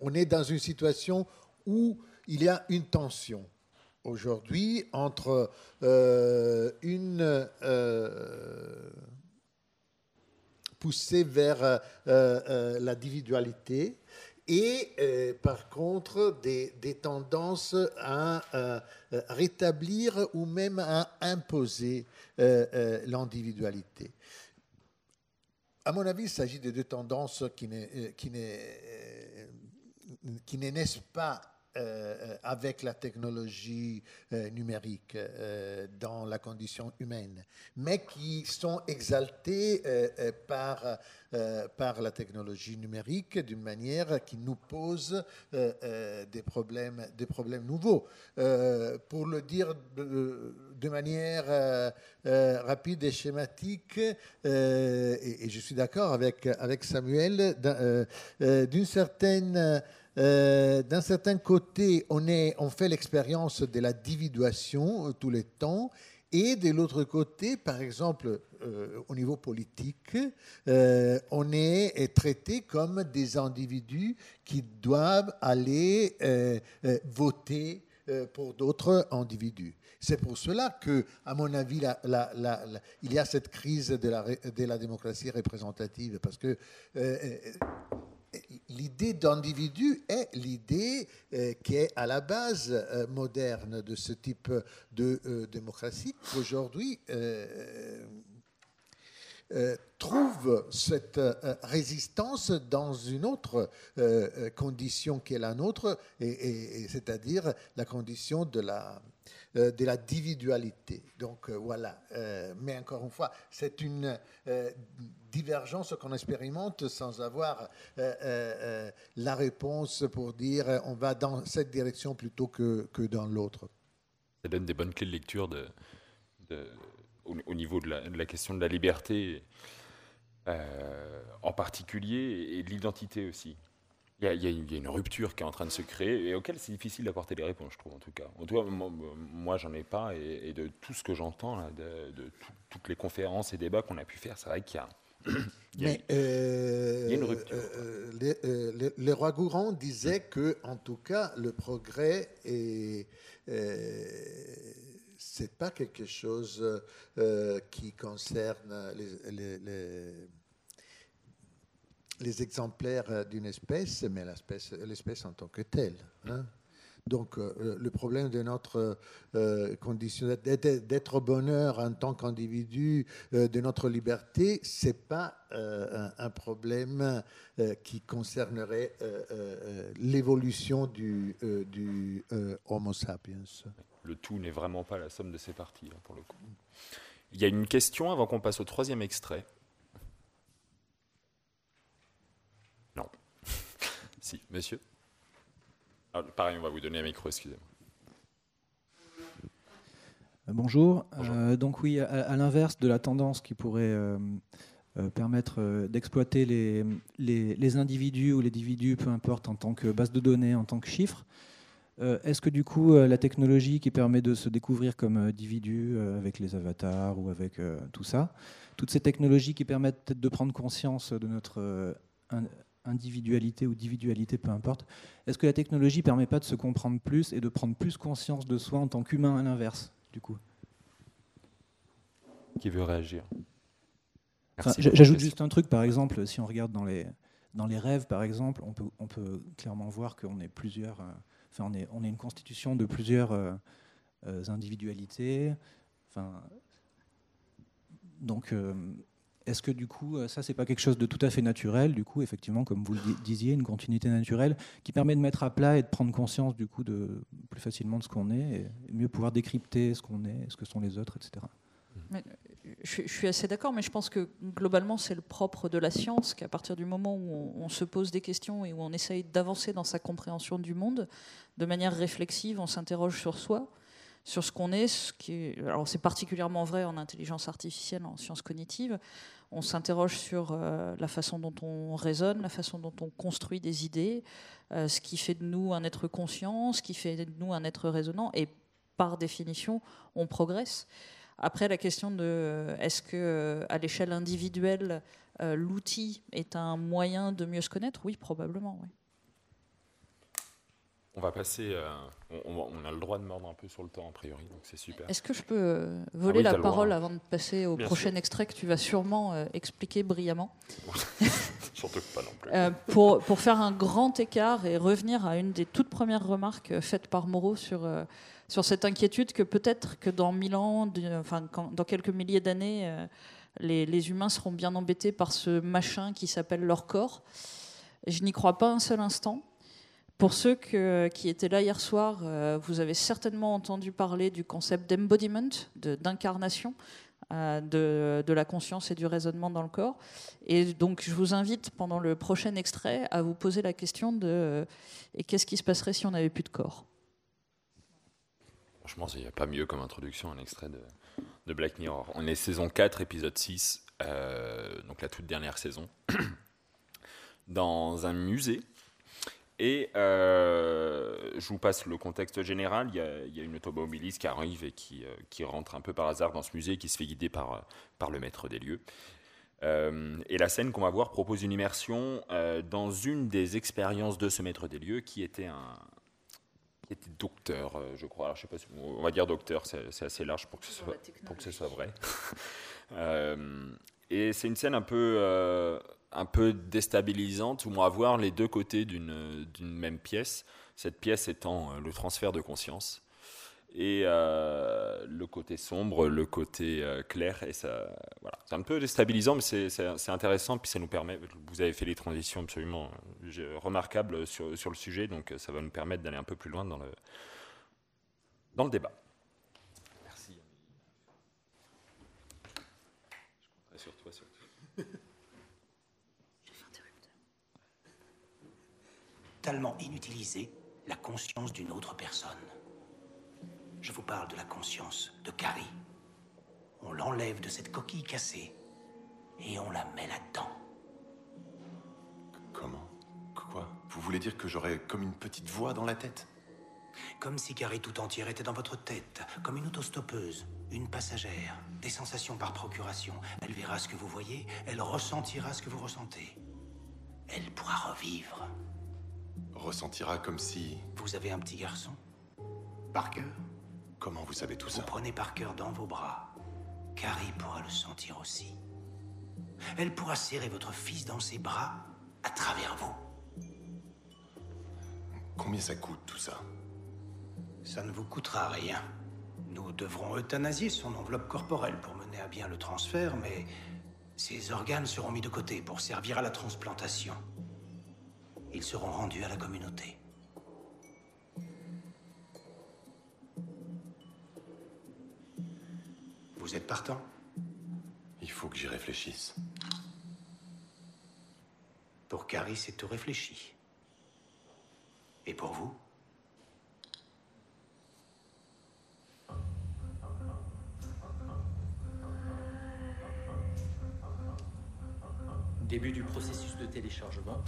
on est dans une situation où il y a une tension aujourd'hui entre euh, une poussée vers l'individualité et euh, par contre des, tendances à euh, euh, rétablir ou même à imposer l'individualité. À mon avis, il s'agit de deux tendances qui ne, qui ne naissent pas euh, avec la technologie euh, numérique euh, dans la condition humaine, mais qui sont exaltées euh, euh, par, euh, par la technologie numérique d'une manière qui nous pose euh, euh, des, problèmes, des problèmes nouveaux. Euh, pour le dire de, manière euh, euh, rapide et schématique, euh, et, et je suis d'accord avec, avec Samuel, d'un euh, euh, d'une certaine... Euh, d'un certain côté, on, fait l'expérience de la dividuation euh, tous les temps, et de l'autre côté, par exemple, euh, au niveau politique, on est, traité comme des individus qui doivent aller voter pour d'autres individus. C'est pour cela que, à mon avis, il y a cette crise de la, démocratie représentative, parce que l'idée d'individu est l'idée euh, qui est à la base euh, moderne de ce type de euh, démocratie. Aujourd'hui, euh, trouve cette résistance dans une autre condition qui est la nôtre, c'est-à-dire la condition de la, euh, de la individualité. Donc euh, voilà. Euh, mais encore une fois, c'est une divergence qu'on expérimente sans avoir la réponse pour dire on va dans cette direction plutôt que, que dans l'autre. Ça donne des bonnes clés de lecture au, au niveau de la, question de la liberté, en particulier, et de l'identité aussi. Il y, a, il y a une, il y a une rupture qui est en train de se créer et auquel c'est difficile d'apporter des réponses, je trouve, en tout cas. En tout cas, moi, moi, j'en ai pas, et, et de tout ce que j'entends, de, de tout- toutes les conférences et débats qu'on a pu faire, c'est vrai qu'il y a, *clears throat* il y a- Mais euh, il y a une rupture. euh, les, euh, les- les rois gourand disaient que, en tout cas, le progrès est euh, c'est pas quelque chose euh, qui concerne les, les- les- exemplaires d'une espèce, mais l'espèce, en tant que telle. hein. Donc, euh, le problème de notre euh, condition d'être, au bonheur en tant qu'individu, euh, de notre liberté, c'est pas euh, un, problème euh, qui concernerait euh, euh, l'évolution du, euh, euh, Homo sapiens. le tout n'est vraiment pas la somme de ses parties, là, pour le coup. Il y a une question avant qu'on passe au troisième extrait. Non. Si, monsieur Ah, Pareil, on va vous donner un micro, excusez-moi. Euh, Bonjour. Euh, donc oui, à, à l'inverse de la tendance qui pourrait euh, euh, permettre d'exploiter les, les, les individus ou les individus, peu importe, en tant que base de données, en tant que chiffre. Euh, Est-ce que du coup, la technologie qui permet de se découvrir comme individu avec les avatars ou avec tout ça, toutes ces technologies qui permettent peut-être de prendre conscience de notre individualité ou individualité, peu importe, est-ce que la technologie permet pas de se comprendre plus et de prendre plus conscience de soi en tant qu'humain à l'inverse, du coup? Qui veut réagir. Enfin, J'ajoute juste un truc, par exemple, si on regarde dans les, dans les rêves, par exemple, on peut, on peut clairement voir qu'on est plusieurs, euh, enfin, on est, on est une constitution de plusieurs euh, euh, individualités. Enfin, donc, est-ce que du coup, euh, ça, c'est pas quelque chose de tout à fait naturel, du coup, effectivement, comme vous le di- disiez, une continuité naturelle qui permet de mettre à plat et de prendre conscience, du coup, de plus facilement de ce qu'on est et mieux pouvoir décrypter ce qu'on est, ce que sont les autres, etc. Mais, je, je suis assez d'accord, mais je pense que globalement, c'est le propre de la science qu'à partir du moment où on, on se pose des questions et où on essaye d'avancer dans sa compréhension du monde, de manière réflexive, on s'interroge sur soi, sur ce qu'on est. Ce qui alors, c'est particulièrement vrai en intelligence artificielle, en sciences cognitives. On s'interroge sur euh, la façon dont on raisonne, la façon dont on construit des idées, euh, ce qui fait de nous un être conscient, ce qui fait de nous un être raisonnant, et par définition, on progresse. Après, la question de est-ce que euh, à l'échelle individuelle, euh, l'outil est un moyen de mieux se connaître? Oui, probablement. Oui. On va passer. euh, on, a le droit de mordre un peu sur le temps, a priori, donc c'est super. Est-ce que je peux euh, Ah voler oui, t'as la parole avant de passer au Bien prochain sûr. extrait que tu vas sûrement euh, expliquer brillamment *laughs* Surtout pas non plus. Euh, pour, pour faire un grand écart et revenir à une des toutes premières remarques faites par Moreau sur, euh, sur cette inquiétude que peut-être que dans mille ans, de- enfin quand- dans quelques milliers d'années, euh, les, les humains seront bien embêtés par ce machin qui s'appelle leur corps. Je n'y crois pas un seul instant. Pour ceux qui étaient là hier soir, euh, vous avez certainement entendu parler du concept d'embodiment, de- d'incarnation euh, de, la conscience et du raisonnement dans le corps. Et donc, je vous invite pendant le prochain extrait à vous poser la question de euh, et qu'est-ce qui se passerait si on n'avait plus de corps? Franchement, il n'y a pas mieux comme introduction un extrait de, Black Mirror. On est saison 4, épisode 6, euh, donc la toute dernière saison, *clears throat* dans un musée. Et euh, je vous passe le contexte général. Il y a, il y a une automobiliste qui arrive et qui, euh, qui rentre un peu par hasard dans ce musée, qui se fait guider par, euh, par le maître des lieux. Euh, et la scène qu'on va voir propose une immersion dans une des expériences de ce maître des lieux, qui était un, qui était docteur, je crois. Alors, je sais pas si- on va dire docteur, c'est assez large pour que ce soit, pour que ce soit vrai. *laughs* Et c'est une scène un peu, un peu déstabilisante on va voir les deux côtés d'une même pièce. Cette pièce étant euh, le transfert de conscience et euh, le côté sombre, le côté euh, clair. Et ça, voilà, c'est un peu déstabilisant, mais c'est- intéressant. Puis ça nous permet. Vous avez fait des transitions absolument remarquables sur, sur le sujet, donc ça va nous permettre d'aller un peu plus loin dans le dans le débat. Merci. Sur toi, surtout. Totalement inutilisé la conscience d'une autre personne. Je vous parle de la conscience de Carrie. On l'enlève de cette coquille cassée et on la met là-dedans. Comment? Quoi? Vous voulez dire que j'aurais comme une petite voix dans la tête? Comme si Carrie tout entière était dans votre tête, comme une autostoppeuse, une passagère, des sensations par procuration. Elle verra ce que vous voyez, elle ressentira ce que vous ressentez. Elle pourra revivre. Ressentira comme si... Vous avez un petit garçon? Parker Comment vous savez tout Vous ça? prenez Parker dans vos bras. Carrie pourra le sentir aussi. Elle pourra serrer votre fils dans ses bras à travers vous. Combien ça coûte tout ça? Ça ne vous coûtera rien. Nous devrons euthanasier son enveloppe corporelle pour mener à bien le transfert, mais ses organes seront mis de côté pour servir à la transplantation. Ils seront rendus à la communauté. Vous êtes partant? Il faut que j'y réfléchisse. Pour Carrie, c'est tout réfléchi. Et pour vous? Début du processus de téléchargement.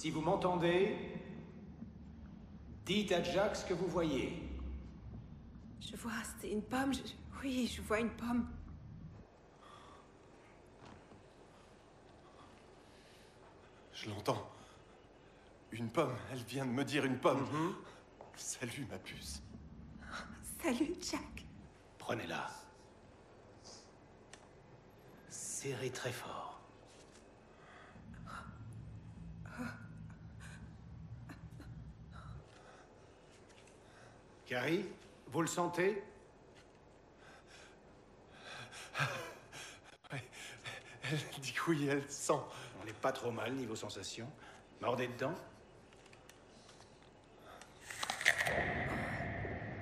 Si vous m'entendez, dites à Jack ce que vous voyez. Je vois, c'est une pomme. je- Oui, je vois une pomme. Je l'entends. Une pomme, elle vient de me dire une pomme. Salut ma puce. Salut, Jack. Prenez-la. Serrez très fort. Carrie, vous le sentez? Elle dit que oui, elle sent. On n'est pas trop mal niveau sensation. Mordez dedans.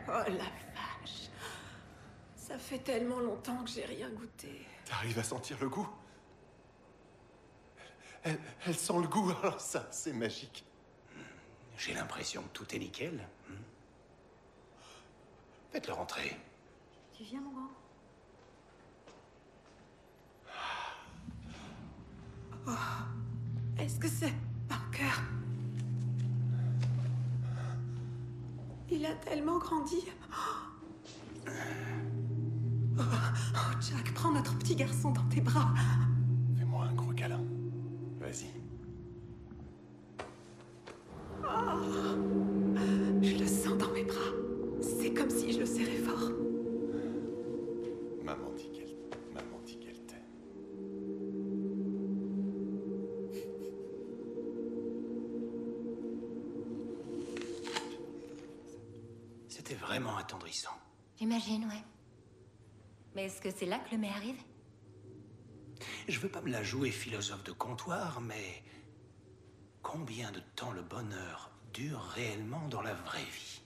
Oh la vache. Ça fait tellement longtemps que j'ai rien goûté. T'arrives à sentir le goût? Elle, elle sent le goût, alors ça, c'est magique. J'ai l'impression que tout est nickel. Faites-le rentrer. Tu viens, mon grand Oh, Est-ce que c'est Parker Il a tellement grandi. Oh, Jack, prends notre petit garçon dans tes bras. Mais est-ce que c'est là que le mai arrive? Je veux pas me la jouer philosophe de comptoir, mais combien de temps le bonheur dure réellement dans la vraie vie?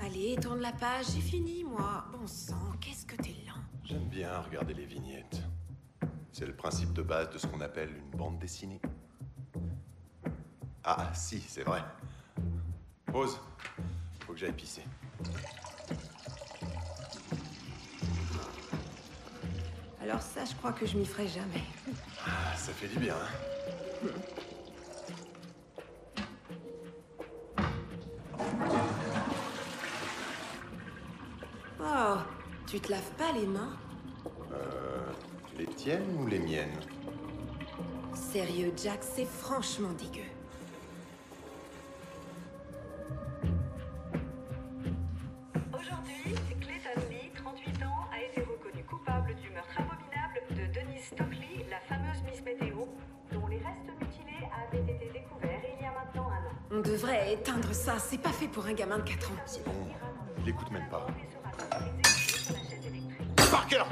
Allez, tourne la page, j'ai fini, moi. Bon sang, qu'est-ce que t'es lent. J'aime bien regarder les vignettes. C'est le principe de base de ce qu'on appelle une bande dessinée. Ah, si, c'est vrai. Pause. Faut que j'aille pisser. Alors ça, je crois que je m'y ferai jamais. Ah, ça fait du bien, hein Oh, tu te laves pas les mains? Euh, les tiennes ou les miennes? Sérieux, Jack, c'est franchement dégueu. Ça, c'est pas fait pour un gamin de 4 ans. C'est bon, il écoute même pas. Parker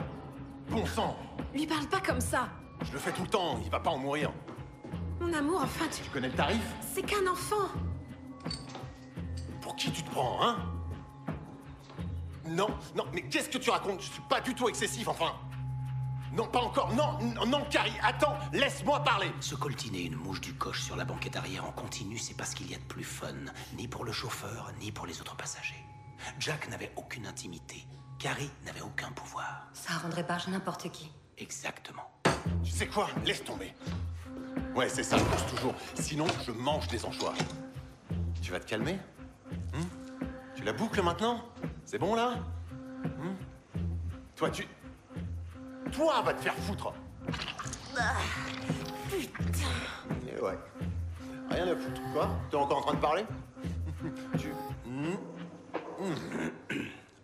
Bon sang Lui parle pas comme ça. Je le fais tout le temps, il va pas en mourir. Mon amour, enfin, tu... Tu connais le tarif? C'est qu'un enfant. Pour qui tu te prends, hein? Non, non, mais qu'est-ce que tu racontes? Je suis pas du tout excessif, enfin Non, pas encore, non, non, non, Carrie, attends, laisse-moi parler Se coltiner une mouche du coche sur la banquette arrière en continu, c'est pas ce qu'il y a de plus fun, ni pour le chauffeur, ni pour les autres passagers. Jack n'avait aucune intimité. Carrie n'avait aucun pouvoir. Ça rendrait barge n'importe qui. Exactement. Tu sais quoi? Laisse tomber. Ouais, c'est ça, je pense toujours. Sinon, je mange des anchois. Tu vas te calmer? Hein? Tu la boucles maintenant? C'est bon, là? Hein? Toi, tu... Toi, va te faire foutre Putain. Eh ouais. Rien à foutre. Quoi T'es encore en train de parler Tu...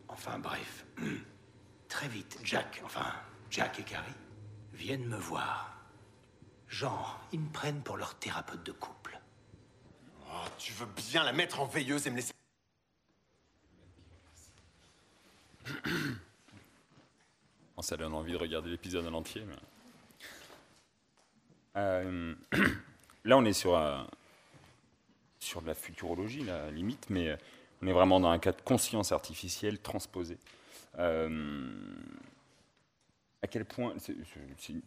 Enfin bref. Très vite, Jack, enfin, Jack et Carrie, viennent me voir. Genre, ils me prennent pour leur thérapeute de couple. Oh, tu veux bien la mettre en veilleuse et me laisser. *clears throat* Ça donne envie de regarder l'épisode en entier. mais- Euh, *clears throat* là, on est sur, un- sur de la futurologie, la limite, mais euh, on est vraiment dans un cas de conscience artificielle transposée. Euh, à quel point,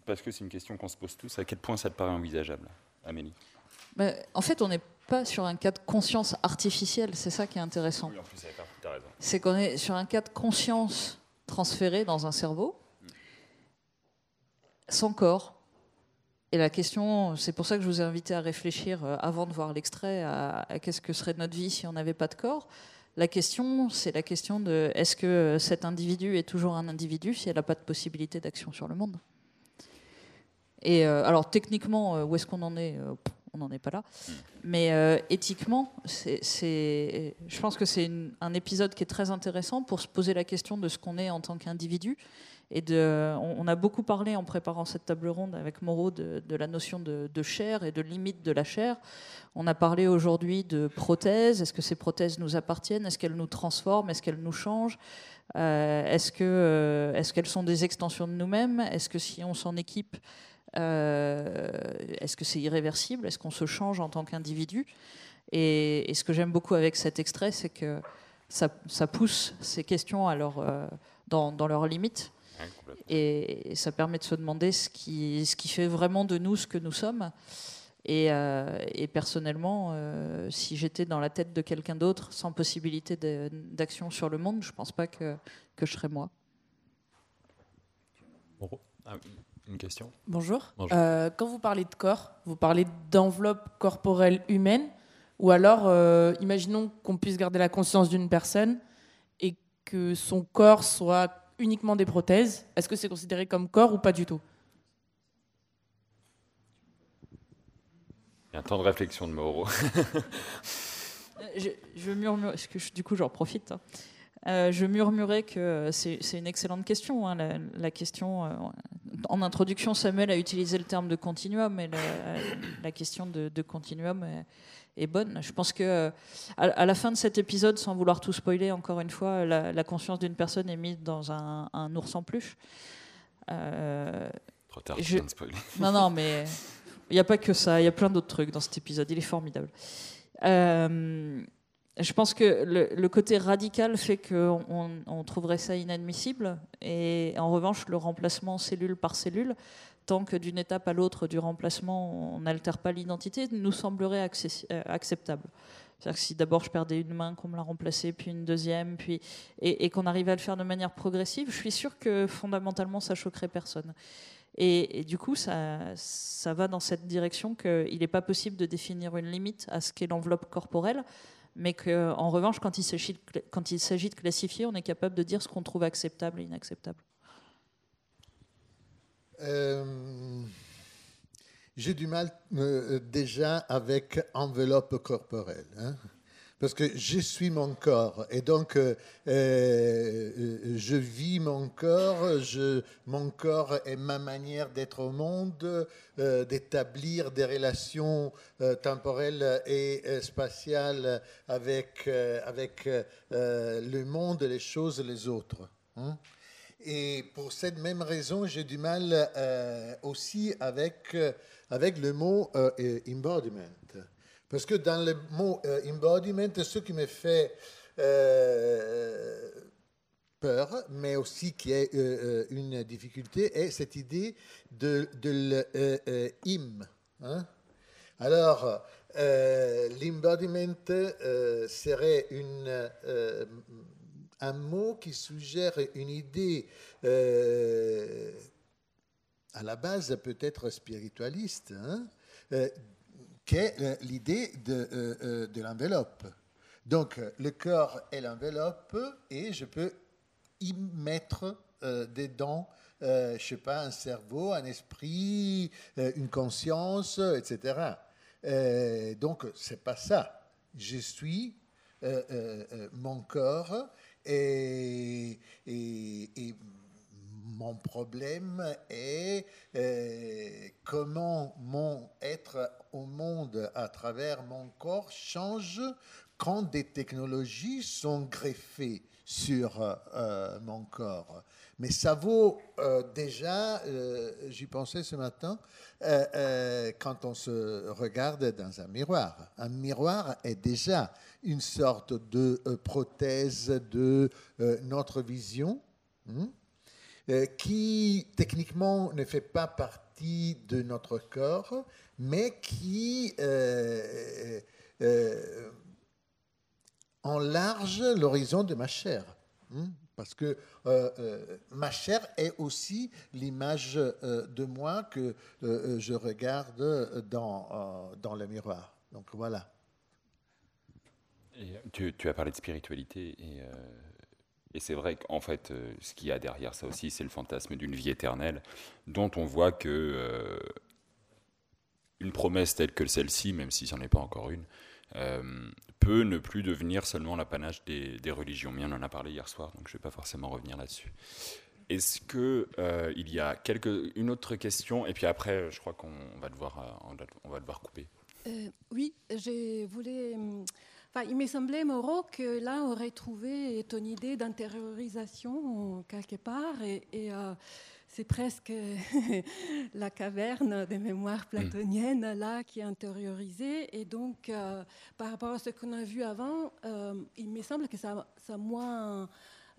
parce que c'est une question qu'on se pose tous, à quel point ça te paraît envisageable, Amélie? Bah, en fait, on n'est pas sur un cas de conscience artificielle, c'est ça qui est intéressant. Oui, en plus. C'est qu'on est sur un cas de conscience transférée dans un cerveau, sans corps. Et la question, c'est pour ça que je vous ai invité à réfléchir euh, avant de voir l'extrait à, qu'est-ce que serait notre vie si on n'avait pas de corps. La question, c'est la question de est-ce que cet individu est toujours un individu si elle n'a pas de possibilité d'action sur le monde? Et euh, alors techniquement, euh, où est-ce qu'on en est? Euh, On n'en est pas là. Mais euh, éthiquement, c'est, je pense que c'est un épisode qui est très intéressant pour se poser la question de ce qu'on est en tant qu'individu. On, a beaucoup parlé en préparant cette table ronde avec Moreau de, la notion de, chair et de limite de la chair. On a parlé aujourd'hui de prothèses. Est-ce que ces prothèses nous appartiennent? Est-ce qu'elles nous transforment? Est-ce qu'elles nous changent? Euh, euh, est-ce qu'elles sont des extensions de nous-mêmes? Est-ce que si on s'en équipe, euh, est-ce que c'est irréversible? Est-ce qu'on se change en tant qu'individu? Et, ce que j'aime beaucoup avec cet extrait, c'est que ça, pousse ces questions dans leurs limites. Et, et ça permet de se demander ce qui, ce qui fait vraiment de nous ce que nous sommes. Et, euh, et personnellement, euh, si j'étais dans la tête de quelqu'un d'autre, sans possibilité d'action sur le monde, je pense pas que, que je serais moi. Ah, une question Bonjour. Bonjour. Euh, quand vous parlez de corps, vous parlez d'enveloppe corporelle humaine, ou alors, euh, imaginons qu'on puisse garder la conscience d'une personne et que son corps soit uniquement des prothèses. Est-ce que c'est considéré comme corps ou pas du tout? Il y a un temps de réflexion de Mauro. Euh, Je, je murmure, parce que je- du coup j'en profite. hein. Euh, je murmurais que c'est une excellente question. hein, la, la question, euh, en introduction, Samuel a utilisé le terme de continuum, et la, la question de, de continuum est, bonne. Je pense que euh, à, la fin de cet épisode, sans vouloir tout spoiler, encore une fois, la, la conscience d'une personne est mise dans un, un ours en peluche. Euh, Trop tard, je- de spoiler. *laughs* Non, non, mais il n'y a pas que ça. Il y a plein d'autres trucs dans cet épisode. Il est formidable. Euh, je pense que le, le côté radical fait qu'on on, on trouverait ça inadmissible. Et en revanche, le remplacement cellule par cellule, tant que d'une étape à l'autre du remplacement, on n'altère pas l'identité, nous semblerait euh, acceptable. C'est-à-dire que si d'abord je perdais une main, qu'on me l'a remplacée, puis une deuxième, puis et, qu'on arrivait à le faire de manière progressive, je suis sûr que fondamentalement ça choquerait personne. Et, et du coup, ça, ça va dans cette direction qu'il n'est pas possible de définir une limite à ce qu'est l'enveloppe corporelle, mais qu'en revanche, quand il s'agit de classifier, on est capable de dire ce qu'on trouve acceptable et inacceptable. Euh, J'ai du mal euh, déjà avec enveloppe corporelle. hein. Parce que je suis mon corps et donc euh, je vis mon corps, mon corps est ma manière d'être au monde, d'établir des relations temporelles et spatiales avec, avec le monde, les choses, les autres. hein. Et pour cette même raison, j'ai du mal euh, aussi avec, euh, avec le mot euh, euh, embodiment. Parce que dans le mot embodiment, ce qui me fait peur, mais aussi qui est une difficulté, est cette idée de, de hein. Alors, l'embodiment serait une, un mot qui suggère une idée euh, à la base peut-être spiritualiste, hein, euh, qui est euh, l'idée de, euh, euh, de l'enveloppe. Donc, le corps est l'enveloppe et je peux y mettre dedans, euh, je sais pas, un cerveau, un esprit, une conscience, etc. Euh, donc, c'est pas ça. Je suis mon corps Et, mon problème est euh, comment mon être au monde à travers mon corps change quand des technologies sont greffées sur euh, euh, mon corps. Mais ça vaut euh, déjà, j'y pensais ce matin, quand on se regarde dans un miroir. Un miroir est déjà une sorte de prothèse de notre vision. hein, qui techniquement ne fait pas partie de notre corps, mais qui euh, enlarge l'horizon de ma chair. hein, parce que euh, euh, ma chair est aussi l'image euh, de moi que je regarde dans, dans le miroir. Donc voilà. Tu, as parlé de spiritualité et, et c'est vrai qu'en fait, ce qu'il y a derrière ça aussi, c'est le fantasme d'une vie éternelle, dont on voit que une promesse telle que celle-ci, même si n'en est pas encore une, euh, peut ne plus devenir seulement l'apanage des, religions. Mais on en a parlé hier soir, donc je ne vais pas forcément revenir là-dessus. Est-ce que euh, il y a une autre question? Et puis après, je crois qu'on va devoir, euh, on va- devoir couper. Euh, oui, je voulais. Enfin, il me semblait, Moreau, que là, on aurait trouvé ton idée d'intériorisation quelque part. Et, euh, c'est presque *laughs* la caverne des mémoires platoniennes, là, qui est intériorisée. Et donc, euh, par rapport à ce qu'on a vu avant, euh, il me semble que ça, ça a moins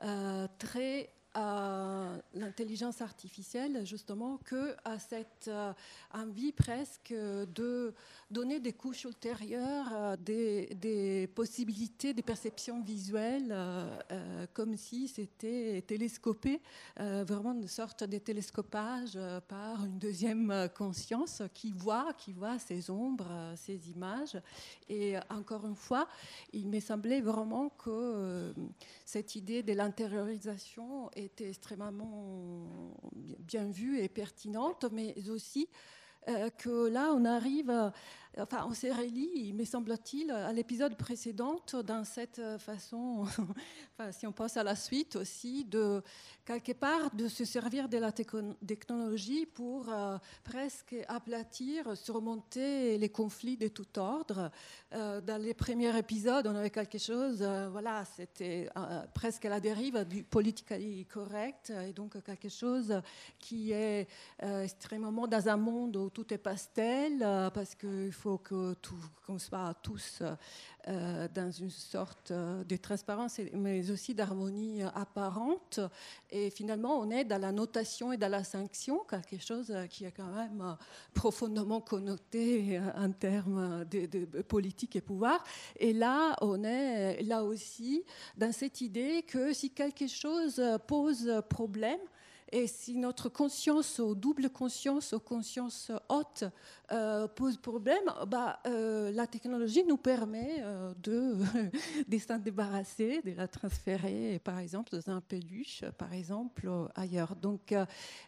euh, trait à l'intelligence artificielle, justement, que à cette euh, envie presque de donner des couches ultérieures, euh, des, des possibilités, des perceptions visuelles, euh, comme si c'était télescopé, vraiment une sorte de télescopage par une deuxième conscience qui voit, qui voit ces ombres, ces images. Et encore une fois, il m'est semblé vraiment que cette idée de l'intériorisation était extrêmement bien vue et pertinente, mais aussi euh, que là, on arrive, enfin, on s'est relie, me semble-t-il, à l'épisode précédent, dans cette euh, façon, *laughs* enfin, si on passe à la suite aussi, de quelque part de se servir de la techno- technologie pour euh, presque aplatir, surmonter les conflits de tout ordre. Euh, dans les premiers épisodes, on avait quelque chose, voilà, c'était presque à la dérive du politically correct, et donc quelque chose qui est extrêmement dans un monde où tout est pastel, parce qu'il faut que qu'on soit tous euh, dans une sorte euh, de transparence, mais aussi d'harmonie euh, apparente. Et finalement, on est dans la notation et dans la sanction, quelque chose qui est quand même profondément connoté en termes de, politique et pouvoir. Et là, on est là aussi dans cette idée que si quelque chose pose problème, et si notre conscience, ou double conscience, ou conscience haute, euh, pose problème, bah, euh, la technologie nous permet euh, de, *laughs* de s'en débarrasser, de la transférer, par exemple, dans un peluche, par exemple, ailleurs. Donc,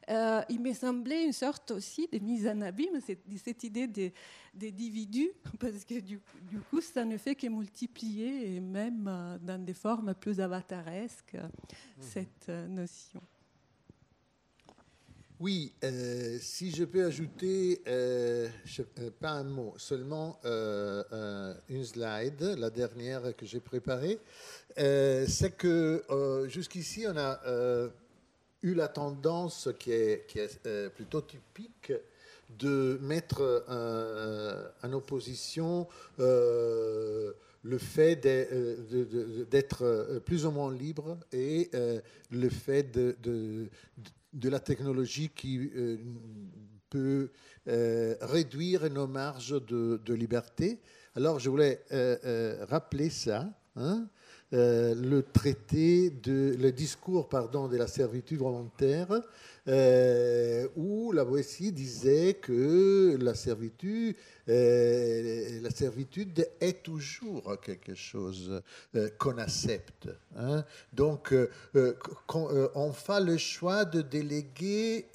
il m'est semblé une sorte aussi de mise en abîme, cette, idée des, des individus, *laughs* parce que du, du coup, ça ne fait que multiplier, et même dans des formes plus avataresques, euh, cette notion. Oui, euh, si je peux ajouter, euh, euh, pas un mot, seulement une slide, la dernière que j'ai préparée, c'est que jusqu'ici, on a eu la tendance qui est, qui est plutôt typique de mettre en opposition le fait d'être plus ou moins libre et le fait de la technologie qui euh, peut euh, réduire nos marges de, de liberté. Alors je voulais euh, rappeler ça. hein, le traité de le discours pardon de la servitude volontaire euh, où la Boétie disait que la servitude euh, la servitude est toujours quelque chose euh, qu'on accepte hein. donc euh, on fait le choix de déléguer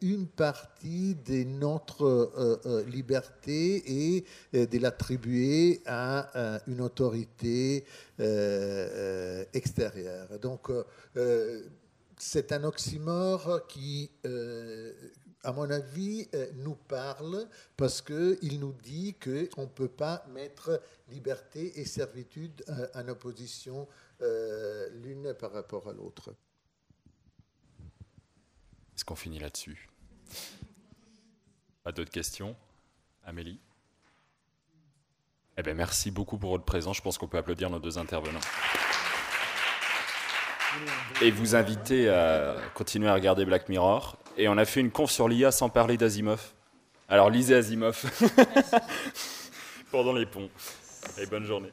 une partie de notre liberté et de l'attribuer à une autorité extérieure. Donc, c'est un oxymore qui, à mon avis, nous parle parce qu'il nous dit qu'on ne peut pas mettre liberté et servitude en opposition l'une par rapport à l'autre. Est-ce qu'on finit là-dessus? Pas d'autres questions? Amélie? Eh bien, merci beaucoup pour votre présence. Je pense qu'on peut applaudir nos deux intervenants. Et vous inviter à continuer à regarder Black Mirror. Et on a fait une conf sur l'IA sans parler d'Asimov. Alors lisez Asimov *laughs* pendant les ponts. Et bonne journée.